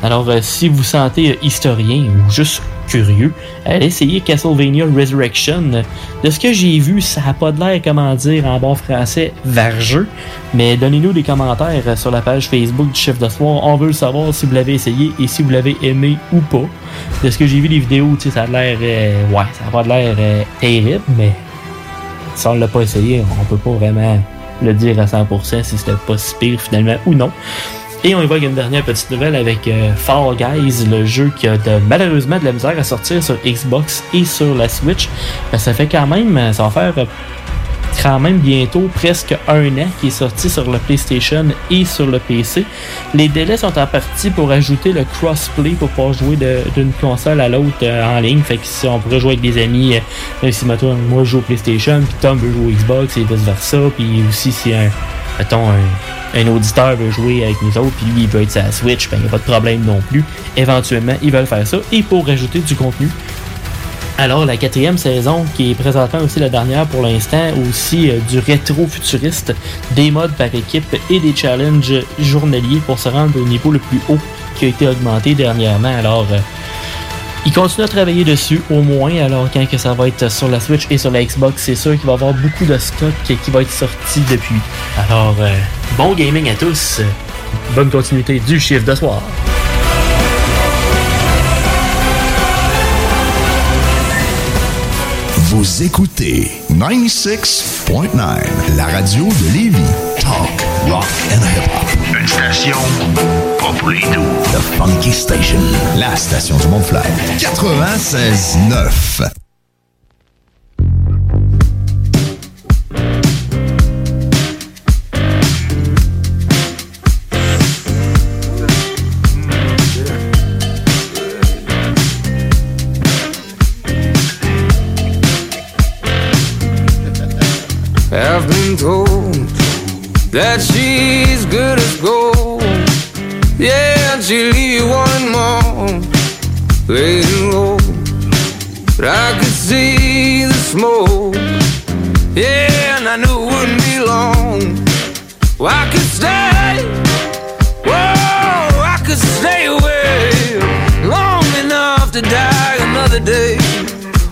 Alors si vous sentez historien ou juste curieux, allez essayer Castlevania Resurrection. De ce que j'ai vu, ça a pas de l'air, comment dire, en bon français, vargeux. Mais donnez-nous des commentaires sur la page Facebook du chef de soir. On veut le savoir si vous l'avez essayé et si vous l'avez aimé ou pas. De ce que j'ai vu les vidéos, ça a l'air. euh, ouais, ça a pas de l'air euh, terrible, mais si on l'a pas essayé, on peut pas vraiment le dire à 100% si c'était pas si finalement ou non. Et on y avec une dernière petite nouvelle avec euh, Fall Guys, le jeu qui a malheureusement de la misère à sortir sur Xbox et sur la Switch. Ben, ça fait quand même, euh, ça va faire euh, quand même bientôt presque un an qui est sorti sur le PlayStation et sur le PC. Les délais sont en partie pour ajouter le crossplay pour pouvoir jouer d'une console à l'autre en ligne. Fait que si on pourrait jouer avec des amis, même si moi je joue au PlayStation, puis Tom veut jouer au Xbox et vice versa, puis aussi si un, mettons, un, un auditeur veut jouer avec nous autres, puis lui il veut être la Switch, ben il n'y a pas de problème non plus. Éventuellement, ils veulent faire ça. Et pour rajouter du contenu, alors, la quatrième saison, qui est présentement aussi la dernière pour l'instant, aussi euh, du rétro-futuriste, des modes par équipe et des challenges journaliers pour se rendre au niveau le plus haut qui a été augmenté dernièrement. Alors, euh, ils continuent à travailler dessus, au moins. Alors, quand que ça va être sur la Switch et sur la Xbox, c'est sûr qu'il va y avoir beaucoup de stock qui va être sorti depuis. Alors, euh, bon gaming à tous. Bonne continuité du chiffre de soir. Vous écoutez 96.9, la radio de Lévis. Talk, rock and hip-hop. Une station pas pour. The Funky Station, la station du Mont-Flair. 96.9. I've been told that she's laying low. But I could see the smoke. Yeah, and I knew it wouldn't be long. Well, I could stay. Whoa, I could stay away long enough to die another day.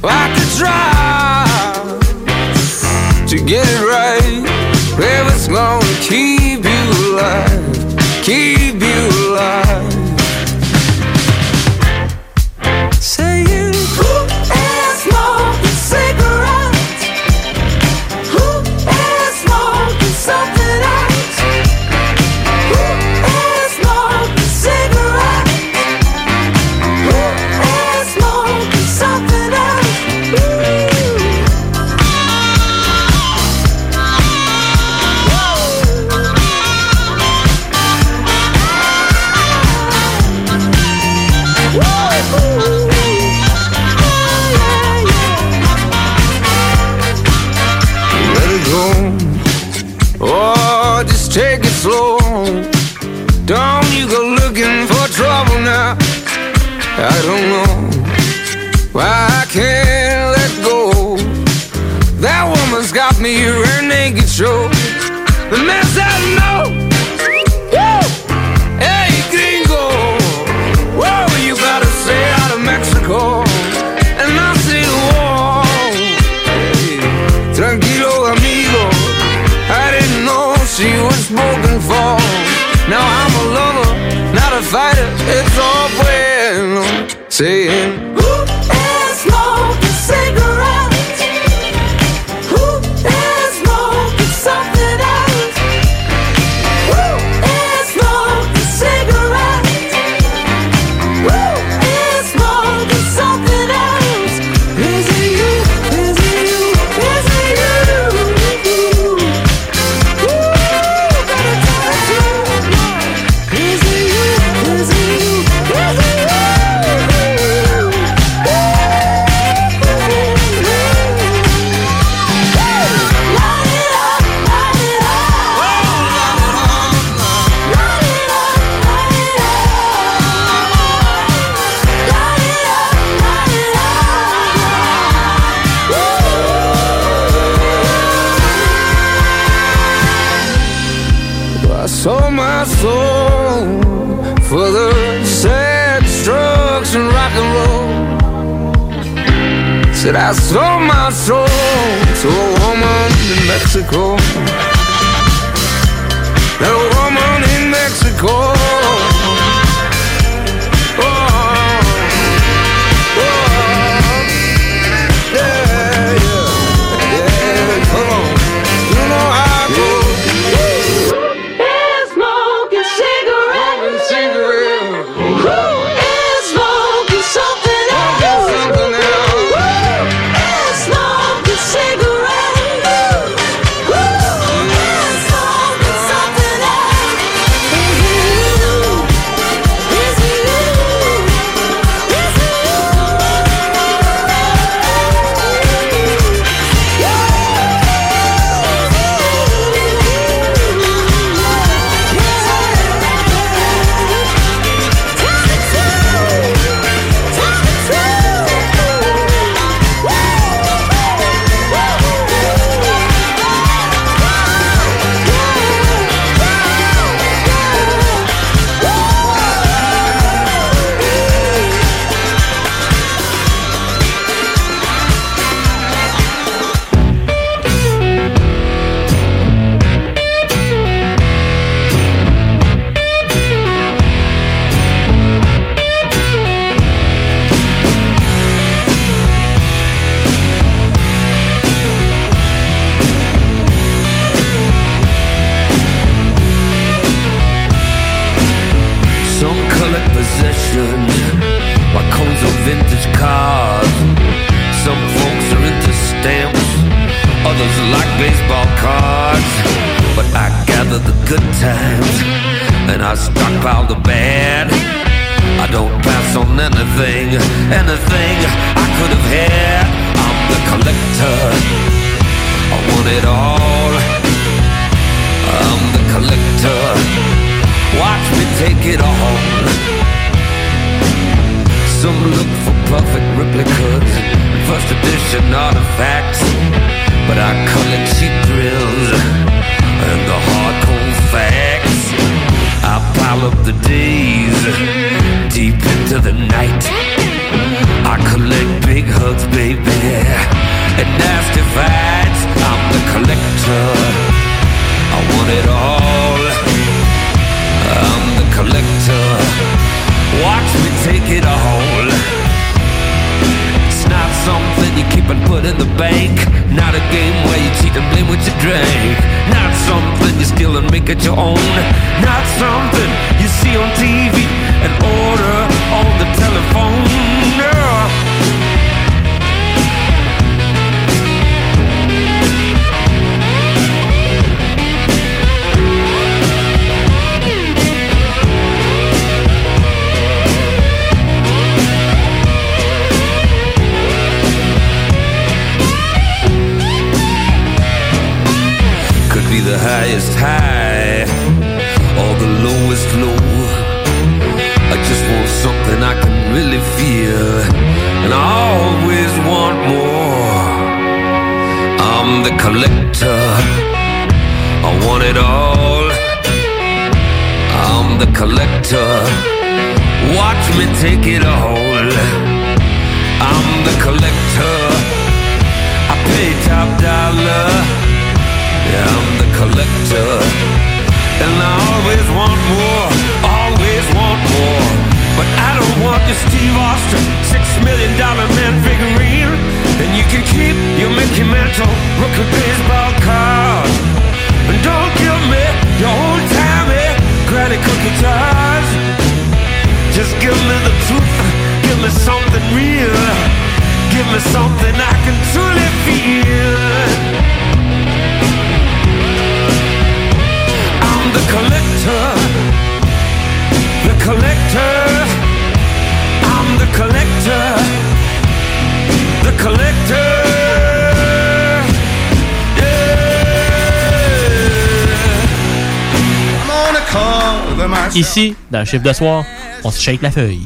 Well, I could try to get it right. Well, it's gonna keep chiffre de soir, on se shake la feuille.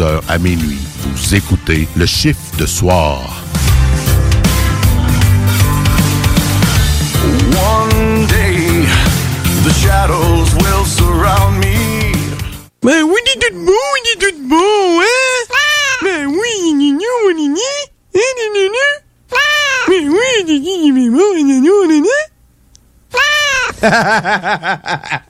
22h à minuit, vous écoutez le chiffre de soir. One day, the shadows will surround me. Ben oui, il est tout beau, il est tout beau, hein? Ben oui, il est mignon, il est mignon. Hein, il est mignon. Ben oui, il est il est beau, il est mignon, il est mignon. Minou,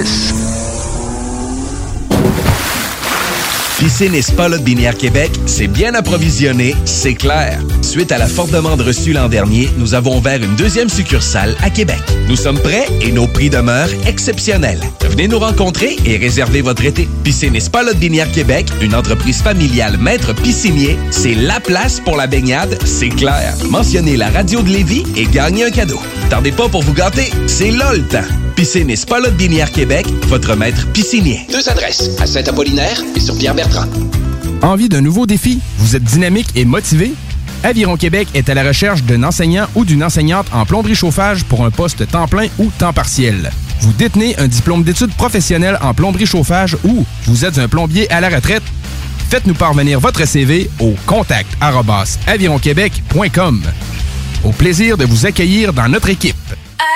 681 4476. Piscine et Spa Binière Québec, c'est bien approvisionné, c'est clair. Suite à la forte demande reçue l'an dernier, nous avons ouvert une deuxième succursale à Québec. Nous sommes prêts et nos prix demeurent exceptionnels. Venez nous rencontrer et réserver votre été. Piscine et Spa Lot Binière Québec, une entreprise familiale maître piscinier, c'est la place pour la baignade, c'est clair. Mentionnez la radio de Lévis et gagnez un cadeau. Tardez pas pour vous gâter, c'est là le temps. Piscine et Spa Lot Binière Québec, votre maître piscinier. Deux adresses, à Saint-Apollinaire et sur Pierre-Bertrand. Envie d'un nouveau défi? Vous êtes dynamique et motivé? Aviron Québec est à la recherche d'un enseignant ou d'une enseignante en plomberie chauffage pour un poste temps plein ou temps partiel. Vous détenez un diplôme d'études professionnelles en plomberie chauffage ou vous êtes un plombier à la retraite? Faites-nous parvenir votre CV au contact avironquebec.com. Au plaisir de vous accueillir dans notre équipe.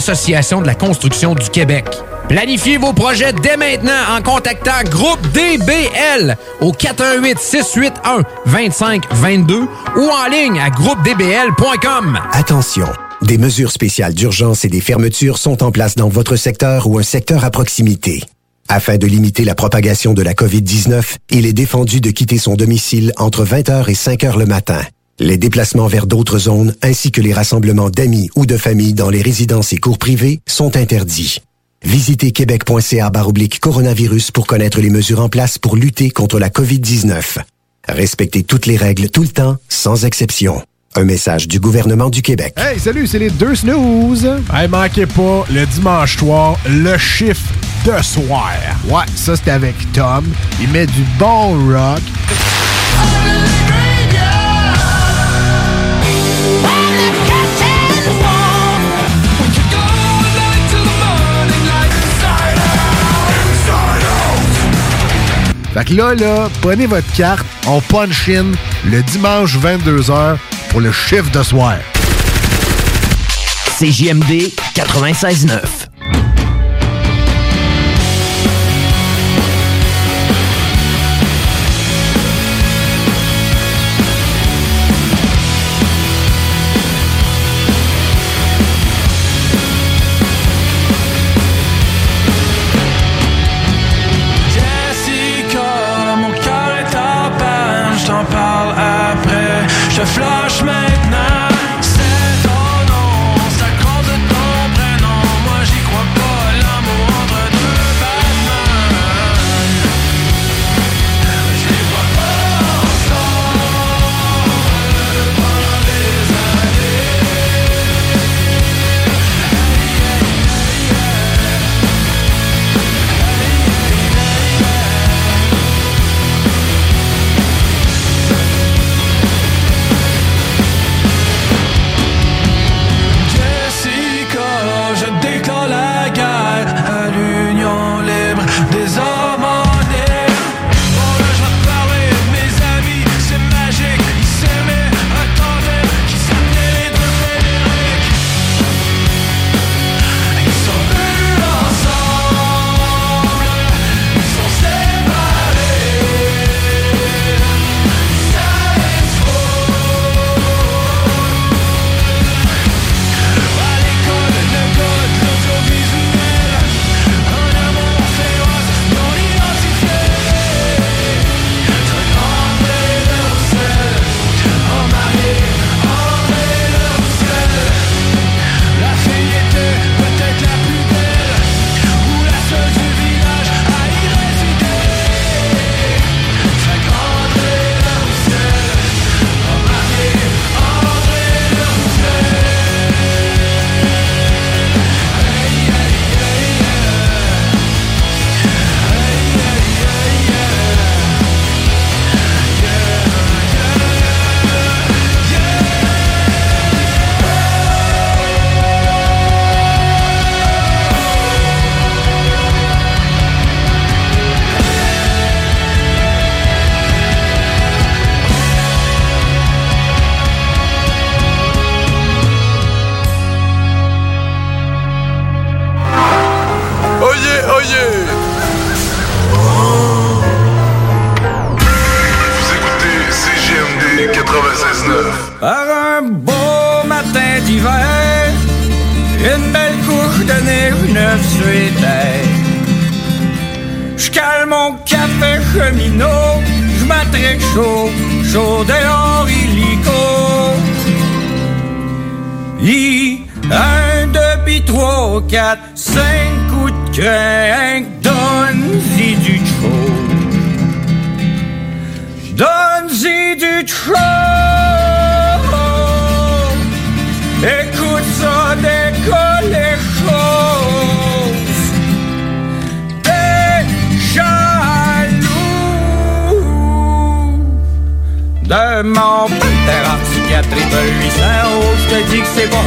l'Association de la construction du Québec. Planifiez vos projets dès maintenant en contactant Groupe DBL au 418-681-2522 ou en ligne à groupedbl.com. Attention, des mesures spéciales d'urgence et des fermetures sont en place dans votre secteur ou un secteur à proximité. Afin de limiter la propagation de la COVID-19, il est défendu de quitter son domicile entre 20h et 5h le matin. Les déplacements vers d'autres zones ainsi que les rassemblements d'amis ou de familles dans les résidences et cours privés sont interdits. Visitez québec.ca baroblique coronavirus pour connaître les mesures en place pour lutter contre la COVID-19. Respectez toutes les règles tout le temps, sans exception. Un message du gouvernement du Québec. Hey, salut, c'est les deux snooze. Hey, manquez pas, le dimanche soir, le chiffre de soir. Ouais, ça c'est avec Tom. Il met du bon rock. Fait que là, là, prenez votre carte, on punch in le dimanche 22h pour le chiffre de soir. CJMD 96.9.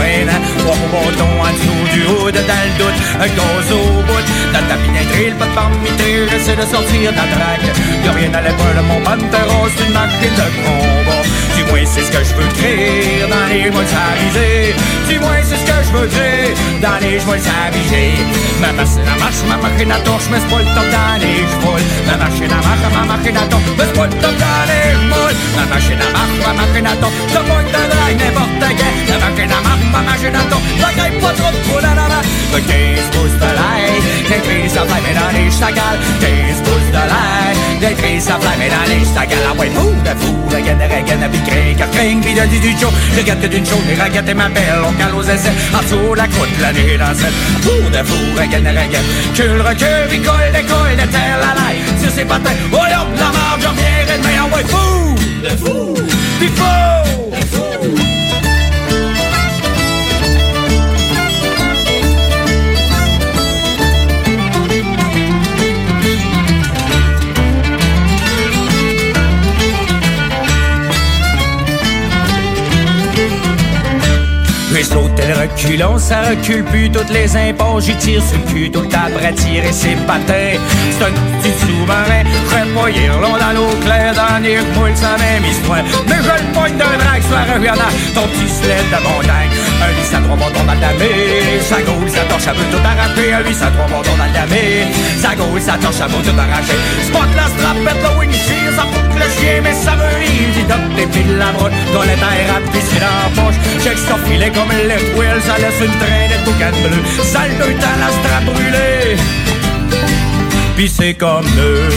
hein. Trois bâtons en dessous du hood, dans le doute, un gaz au bout. Dans ta pinetterie, pas de parmité, j'essaie de sortir la drague. Y'a rien à de mon pantera, c'est une machine de combat. Du moins, c'est ce que je veux créer dans les mois avisés. Du moins, c'est ce que je veux dire dans les mois avisés. Ma machine à marche, ma machine à torche, mais c'est pas le dans les chevaux. Ma machine à marche, ma machine à torche, mais c'est pas le dans les chevaux. Ma machine à marche, ma machine à torche, t'as pas de drague n'importe quel. La machine à marche, ma machine à torche, la gagne pas trop de la la la. Le 15 pouces de l'ail, des prises à flamme dans les chagales. 15 pouces de l'ail, des prises à flamme dans les. Ah de bicrée, car cring, puis de du chaud. Regarde que d'une chaude, les raquettes et ma belle, on cale aux essais. En dessous, la croûte, la nuit dans cette. Fou de fou, la gaine. Cul, recul, puis colle, décolle, de terre, la laille. Sur ses patins, oh là, la marge, j'en viens, et demain, ah ouais, fou de fou, puis fou de fou. J'ai sauté le reculon, ça recule plus toutes les impôts. J'y tire sur le cul tout le temps tirer ses patins. C'est un petit sous-marin, hier long dans l'eau claire, dans les moule sa même histoire. Mais je le pogne d'un drague sur la reviennant, ton petit sled de montagne. Un 8 à 3 bâtons dans le damé, sa sa torche, elle veut tout arracher. Un 8 à 3 bâtons dans le damé, sa torche, tout arracher. Spot la strapette, le windshield, ça fout le mais ça rire. Dis donc, des piles la broche, dans les terres à dans la poche. Check ça filet comme le twirl, ça laisse une traînée de boucan bleu. Sale de temps, la strap brûlée. Pis c'est comme eux.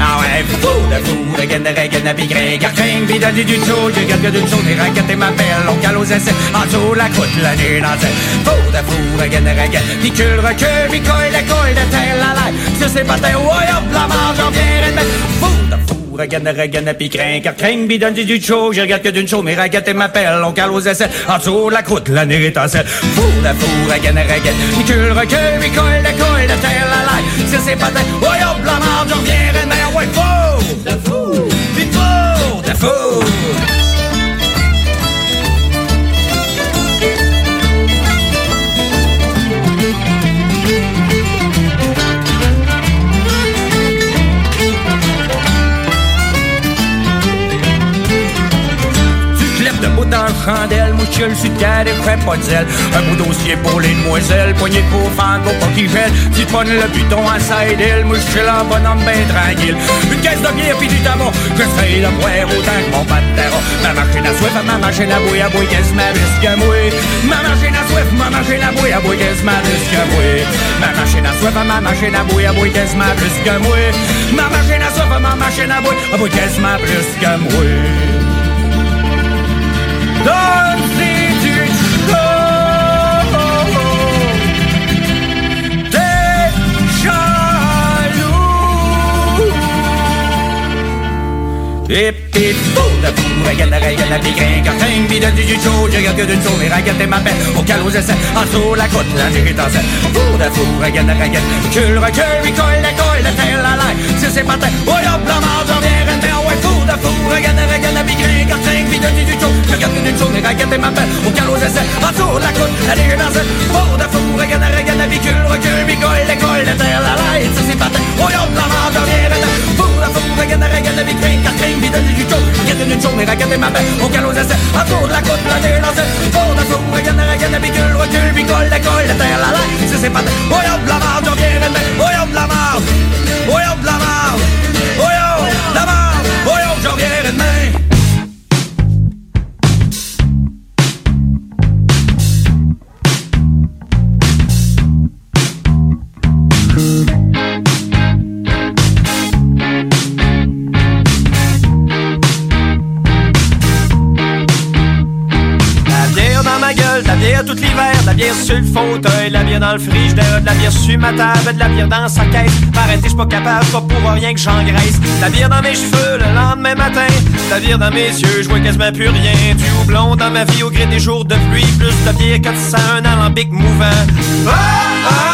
Ah ouais, fou de fou, pis gring, gring, pis donne du chaud, j'ai quelque d'une chaude, les raquettes et ma belle, on cale aux essais, en dessous la croûte, la nuit dans. Fou de fou, regaine de regaine, pis cul, recul, coille, la de terre, la laille, sur ses patins, ouais, hop, la marge, j'en viens, de Fou de fou, regaine, regaine, pis crin, car crin, pis donne du chaud, j'ai regarde que d'une chaude, mes raquettes et ma pelle, on cale aux essais, en dessous la croûte, la nuit dans cette. Fou de fou, regaine, regaine, pis cul, recul, pis coille, la coille, de terre, la laille, sur ses patins, hop, la marge, j'en viens, de ouais, fou! De fou, pis fou! De fou. Chandelle, mouchule sur terre et frais pas de zèle. Un bout dossier pour les demoiselles, poignée pour fan pour pas qu'ils gèlent. Tu te pognes le buton à side hill, mouchule en bonhomme ben tranquille. Une caisse de bière pis du tabac, j'essaye de boire autant que mon patera. Ma machine à soif, ma machine à bouille, à bouille, quasiment plus que moi? Ma machine à soif, ma machine à bouille, à bouille, quasiment plus que moi? Ma machine à soif, ma machine à bouille, à bouille, quasiment plus que moi? Ma machine à soif, ma machine à bouille, à bouille, quasiment plus que moi? Donne-y colle, la terre, oh yop, la marge, j'en viens, rentre, ouais, fou de fou, regarde chaude, et tes m'appelles, au calme aux essais, en dessous la côte, la nuit dans cette. De fou, regarde la regarde la recule, recule, il colle, la la terre, la sur ses patins, oh yop, la marge, j'en viens, rentre, fou de fou, regarde la regarde la pigrin, car t'as pis donne du chaud, Regarde une journée, regarde ma belle, au galop essais, à tour de la côte, la terre, dans cette Pour de fou, regarde, regarde, la bicule, recule, bicole, la colle, la terre, la la, c'est oh dans le frigidaire, de la bière sur ma table, de la bière dans sa caisse. M'arrêter, je pas capable, pas pour rien que j'engraisse. La bière dans mes cheveux le lendemain matin, la bière dans mes yeux, je vois quasiment plus rien. Du houblon dans ma vie au gré des jours de pluie, plus de bière quand ça un alambic mouvant. Ah, ah,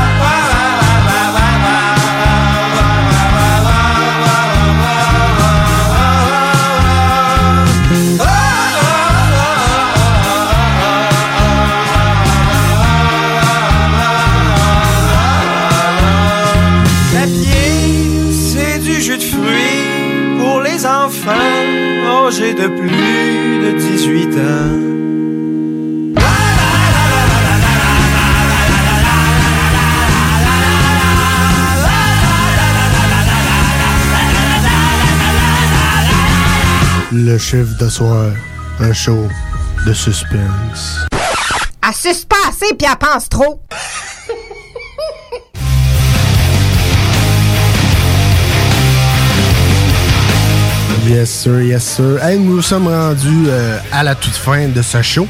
de plus de 18 ans. Le chiffre de soir, un show de suspense. Pas assez puis elle pense trop. Yes sir, yes sir. Hey, nous nous sommes rendus euh, à la toute fin de ce show.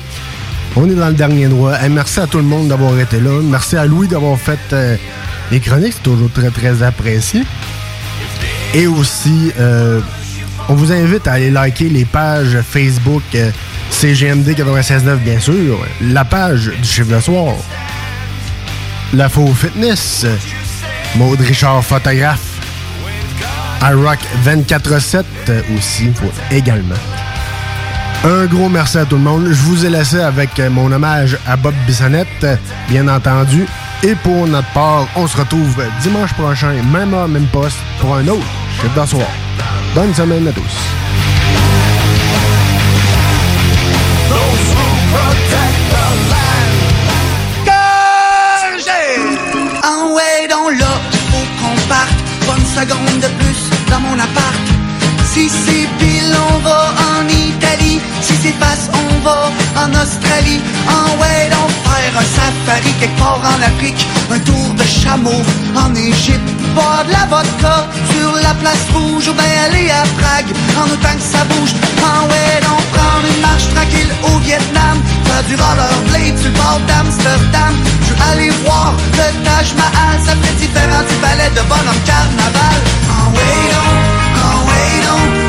On est dans le dernier droit. Merci à tout le monde d'avoir été là. Merci à Louis d'avoir fait euh, les chroniques. C'est toujours très très apprécié. Et aussi, euh, on vous invite à aller liker les pages Facebook CGMD 96.9 bien sûr. La page du chiffre de soir. La Faux Fitness. Maud Richard photographe. iRock 24-7 euh, aussi, également. Un gros merci à tout le monde. Je vous ai laissé avec euh, mon hommage à Bob Bissonnette, bien entendu. Et pour notre part, on se retrouve dimanche prochain, même heure, même poste, pour un autre chiffre de soir. Bonne semaine à tous. En Afrique. Un tour de chameau en Égypte. Boire de la vodka sur la place rouge. Ou bien aller à Prague en autant que ça bouge. Ah ouais, prendre une marche tranquille au Vietnam. Faire du rollerblade sur le bord d'Amsterdam. Je veux aller voir le Taj Mahal. Ça fait différent du ballet de bonhomme carnaval. Ah ouais, donc, on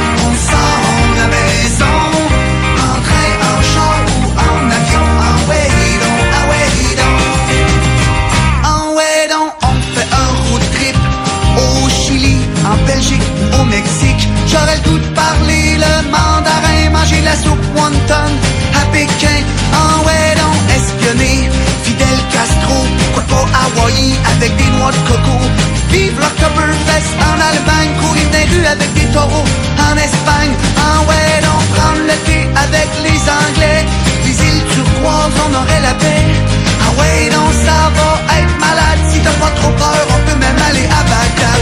en au Mexique. J'aurais le goût de parler le mandarin, manger la soupe wonton à Pékin. Ouais, donc, espionner Fidel Castro. Pourquoi pas Hawaii avec des noix de coco? Vive l'Octoberfest en Allemagne, courir des rues avec des taureaux en Espagne. Ouais, donc, prendre le thé avec les Anglais. Les îles turquoises, on aurait la paix. Ah ouais, ça va être malade. Si t'as pas trop peur, on peut même aller à Bagdad.